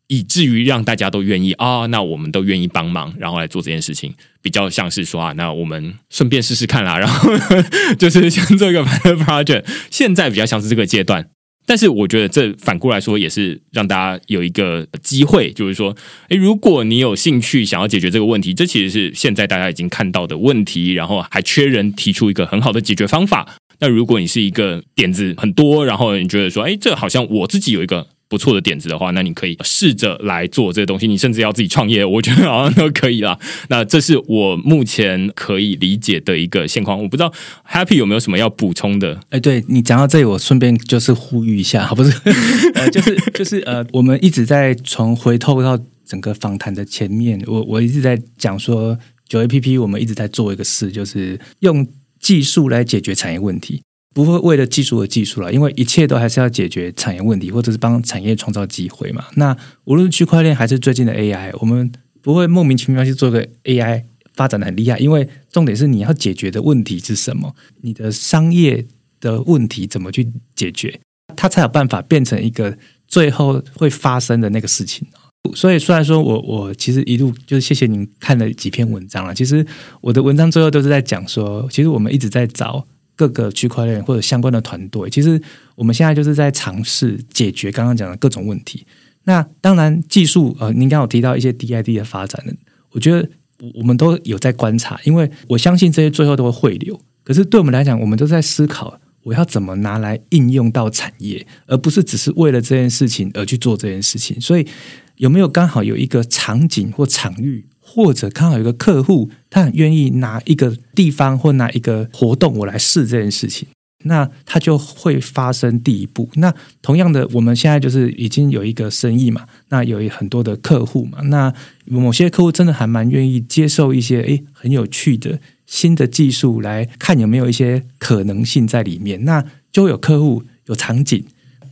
以至于让大家都愿意啊，那我们都愿意帮忙，然后来做这件事情。比较像是说啊，那我们顺便试试看啦，然后 (laughs) 就是先做一个 (laughs) project。现在比较像是这个阶段。但是我觉得这反过来说也是让大家有一个机会，就是说，诶，如果你有兴趣想要解决这个问题，这其实是现在大家已经看到的问题，然后还缺人提出一个很好的解决方法。那如果你是一个点子很多，然后你觉得说，诶，这好像我自己有一个。不错的点子的话，那你可以试着来做这个东西。你甚至要自己创业，我觉得好像都可以啦。那这是我目前可以理解的一个现况。我不知道 Happy 有没有什么要补充的？哎，对你讲到这里，我顺便就是呼吁一下，不是，(laughs) 呃，就是就是呃，我们一直在从回透到整个访谈的前面，我我一直在讲说九 A P P，我们一直在做一个事，就是用技术来解决产业问题。不会为了技术而技术了，因为一切都还是要解决产业问题，或者是帮产业创造机会嘛。那无论区块链还是最近的 AI，我们不会莫名其妙去做个 AI 发展的很厉害，因为重点是你要解决的问题是什么，你的商业的问题怎么去解决，它才有办法变成一个最后会发生的那个事情。所以虽然说我我其实一路就是谢谢您看了几篇文章了，其实我的文章最后都是在讲说，其实我们一直在找。各个区块链或者相关的团队，其实我们现在就是在尝试解决刚刚讲的各种问题。那当然，技术呃，您刚有提到一些 DID 的发展呢，我觉得我们都有在观察，因为我相信这些最后都会汇流。可是对我们来讲，我们都在思考我要怎么拿来应用到产业，而不是只是为了这件事情而去做这件事情。所以有没有刚好有一个场景或场域，或者刚好有一个客户，他很愿意拿一个地方或拿一个活动，我来试这件事情？那它就会发生第一步。那同样的，我们现在就是已经有一个生意嘛，那有很多的客户嘛，那某些客户真的还蛮愿意接受一些诶很有趣的新的技术，来看有没有一些可能性在里面。那就有客户有场景，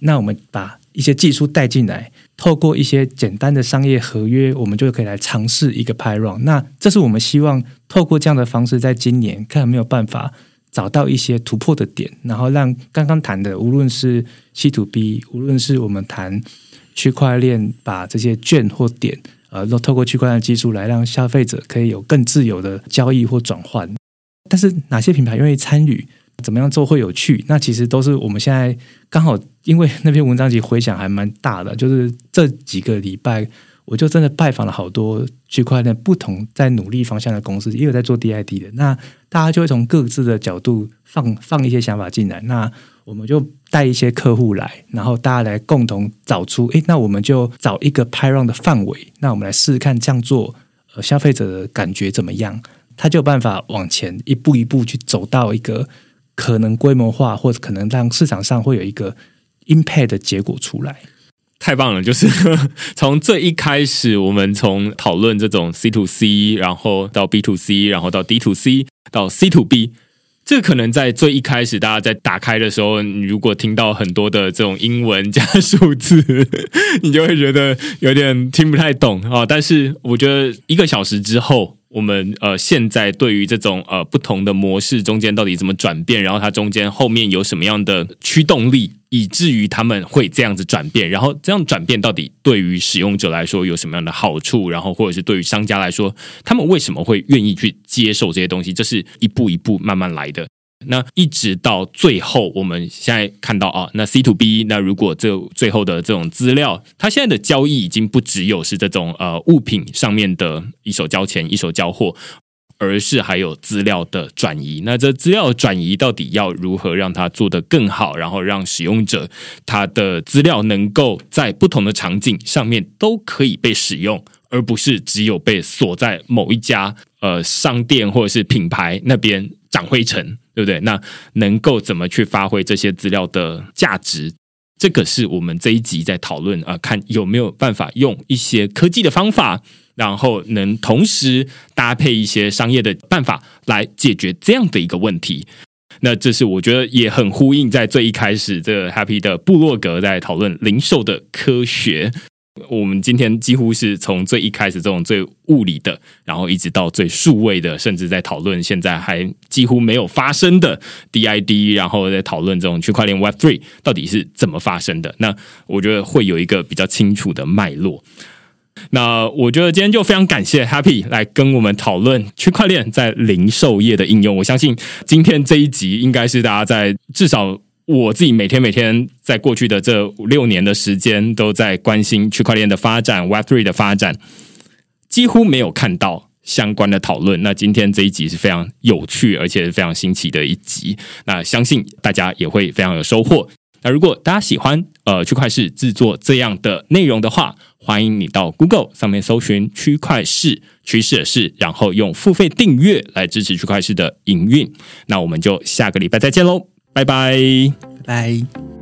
那我们把一些技术带进来，透过一些简单的商业合约，我们就可以来尝试一个 p y r o n 那这是我们希望透过这样的方式，在今年看有没有办法。找到一些突破的点，然后让刚刚谈的，无论是 C to B，无论是我们谈区块链，把这些券或点，呃，都透过区块链技术来让消费者可以有更自由的交易或转换。但是哪些品牌愿意参与，怎么样做会有趣？那其实都是我们现在刚好，因为那篇文章其实回响还蛮大的，(laughs) 就是这几个礼拜。我就真的拜访了好多区块链不同在努力方向的公司，也有在做 DID 的。那大家就会从各自的角度放放一些想法进来，那我们就带一些客户来，然后大家来共同找出，诶，那我们就找一个 p y r o n 的范围，那我们来试试看这样做，呃，消费者的感觉怎么样？他就有办法往前一步一步去走到一个可能规模化，或者可能让市场上会有一个 impact 的结果出来。太棒了！就是 (laughs) 从最一开始，我们从讨论这种 C to C，然后到 B to C，然后到 D to C，到 C to B，这可能在最一开始，大家在打开的时候，你如果听到很多的这种英文加数字，(laughs) 你就会觉得有点听不太懂啊。但是我觉得一个小时之后。我们呃，现在对于这种呃不同的模式中间到底怎么转变，然后它中间后面有什么样的驱动力，以至于他们会这样子转变，然后这样转变到底对于使用者来说有什么样的好处，然后或者是对于商家来说，他们为什么会愿意去接受这些东西，这是一步一步慢慢来的。那一直到最后，我们现在看到啊，那 C to B，那如果这最后的这种资料，它现在的交易已经不只有是这种呃物品上面的一手交钱一手交货，而是还有资料的转移。那这资料转移到底要如何让它做得更好，然后让使用者他的资料能够在不同的场景上面都可以被使用，而不是只有被锁在某一家呃商店或者是品牌那边长灰尘。对不对？那能够怎么去发挥这些资料的价值？这个是我们这一集在讨论啊，看有没有办法用一些科技的方法，然后能同时搭配一些商业的办法来解决这样的一个问题。那这是我觉得也很呼应在最一开始这个 Happy 的部落格在讨论零售的科学。我们今天几乎是从最一开始这种最物理的，然后一直到最数位的，甚至在讨论现在还几乎没有发生的 DID，然后在讨论这种区块链 Web Three 到底是怎么发生的。那我觉得会有一个比较清楚的脉络。那我觉得今天就非常感谢 Happy 来跟我们讨论区块链在零售业的应用。我相信今天这一集应该是大家在至少。我自己每天每天在过去的这五六年的时间，都在关心区块链的发展、Web Three 的发展，几乎没有看到相关的讨论。那今天这一集是非常有趣，而且是非常新奇的一集。那相信大家也会非常有收获。那如果大家喜欢呃区块市制作这样的内容的话，欢迎你到 Google 上面搜寻“区块市趋势的事”，然后用付费订阅来支持区块市的营运。那我们就下个礼拜再见喽。拜拜，拜拜。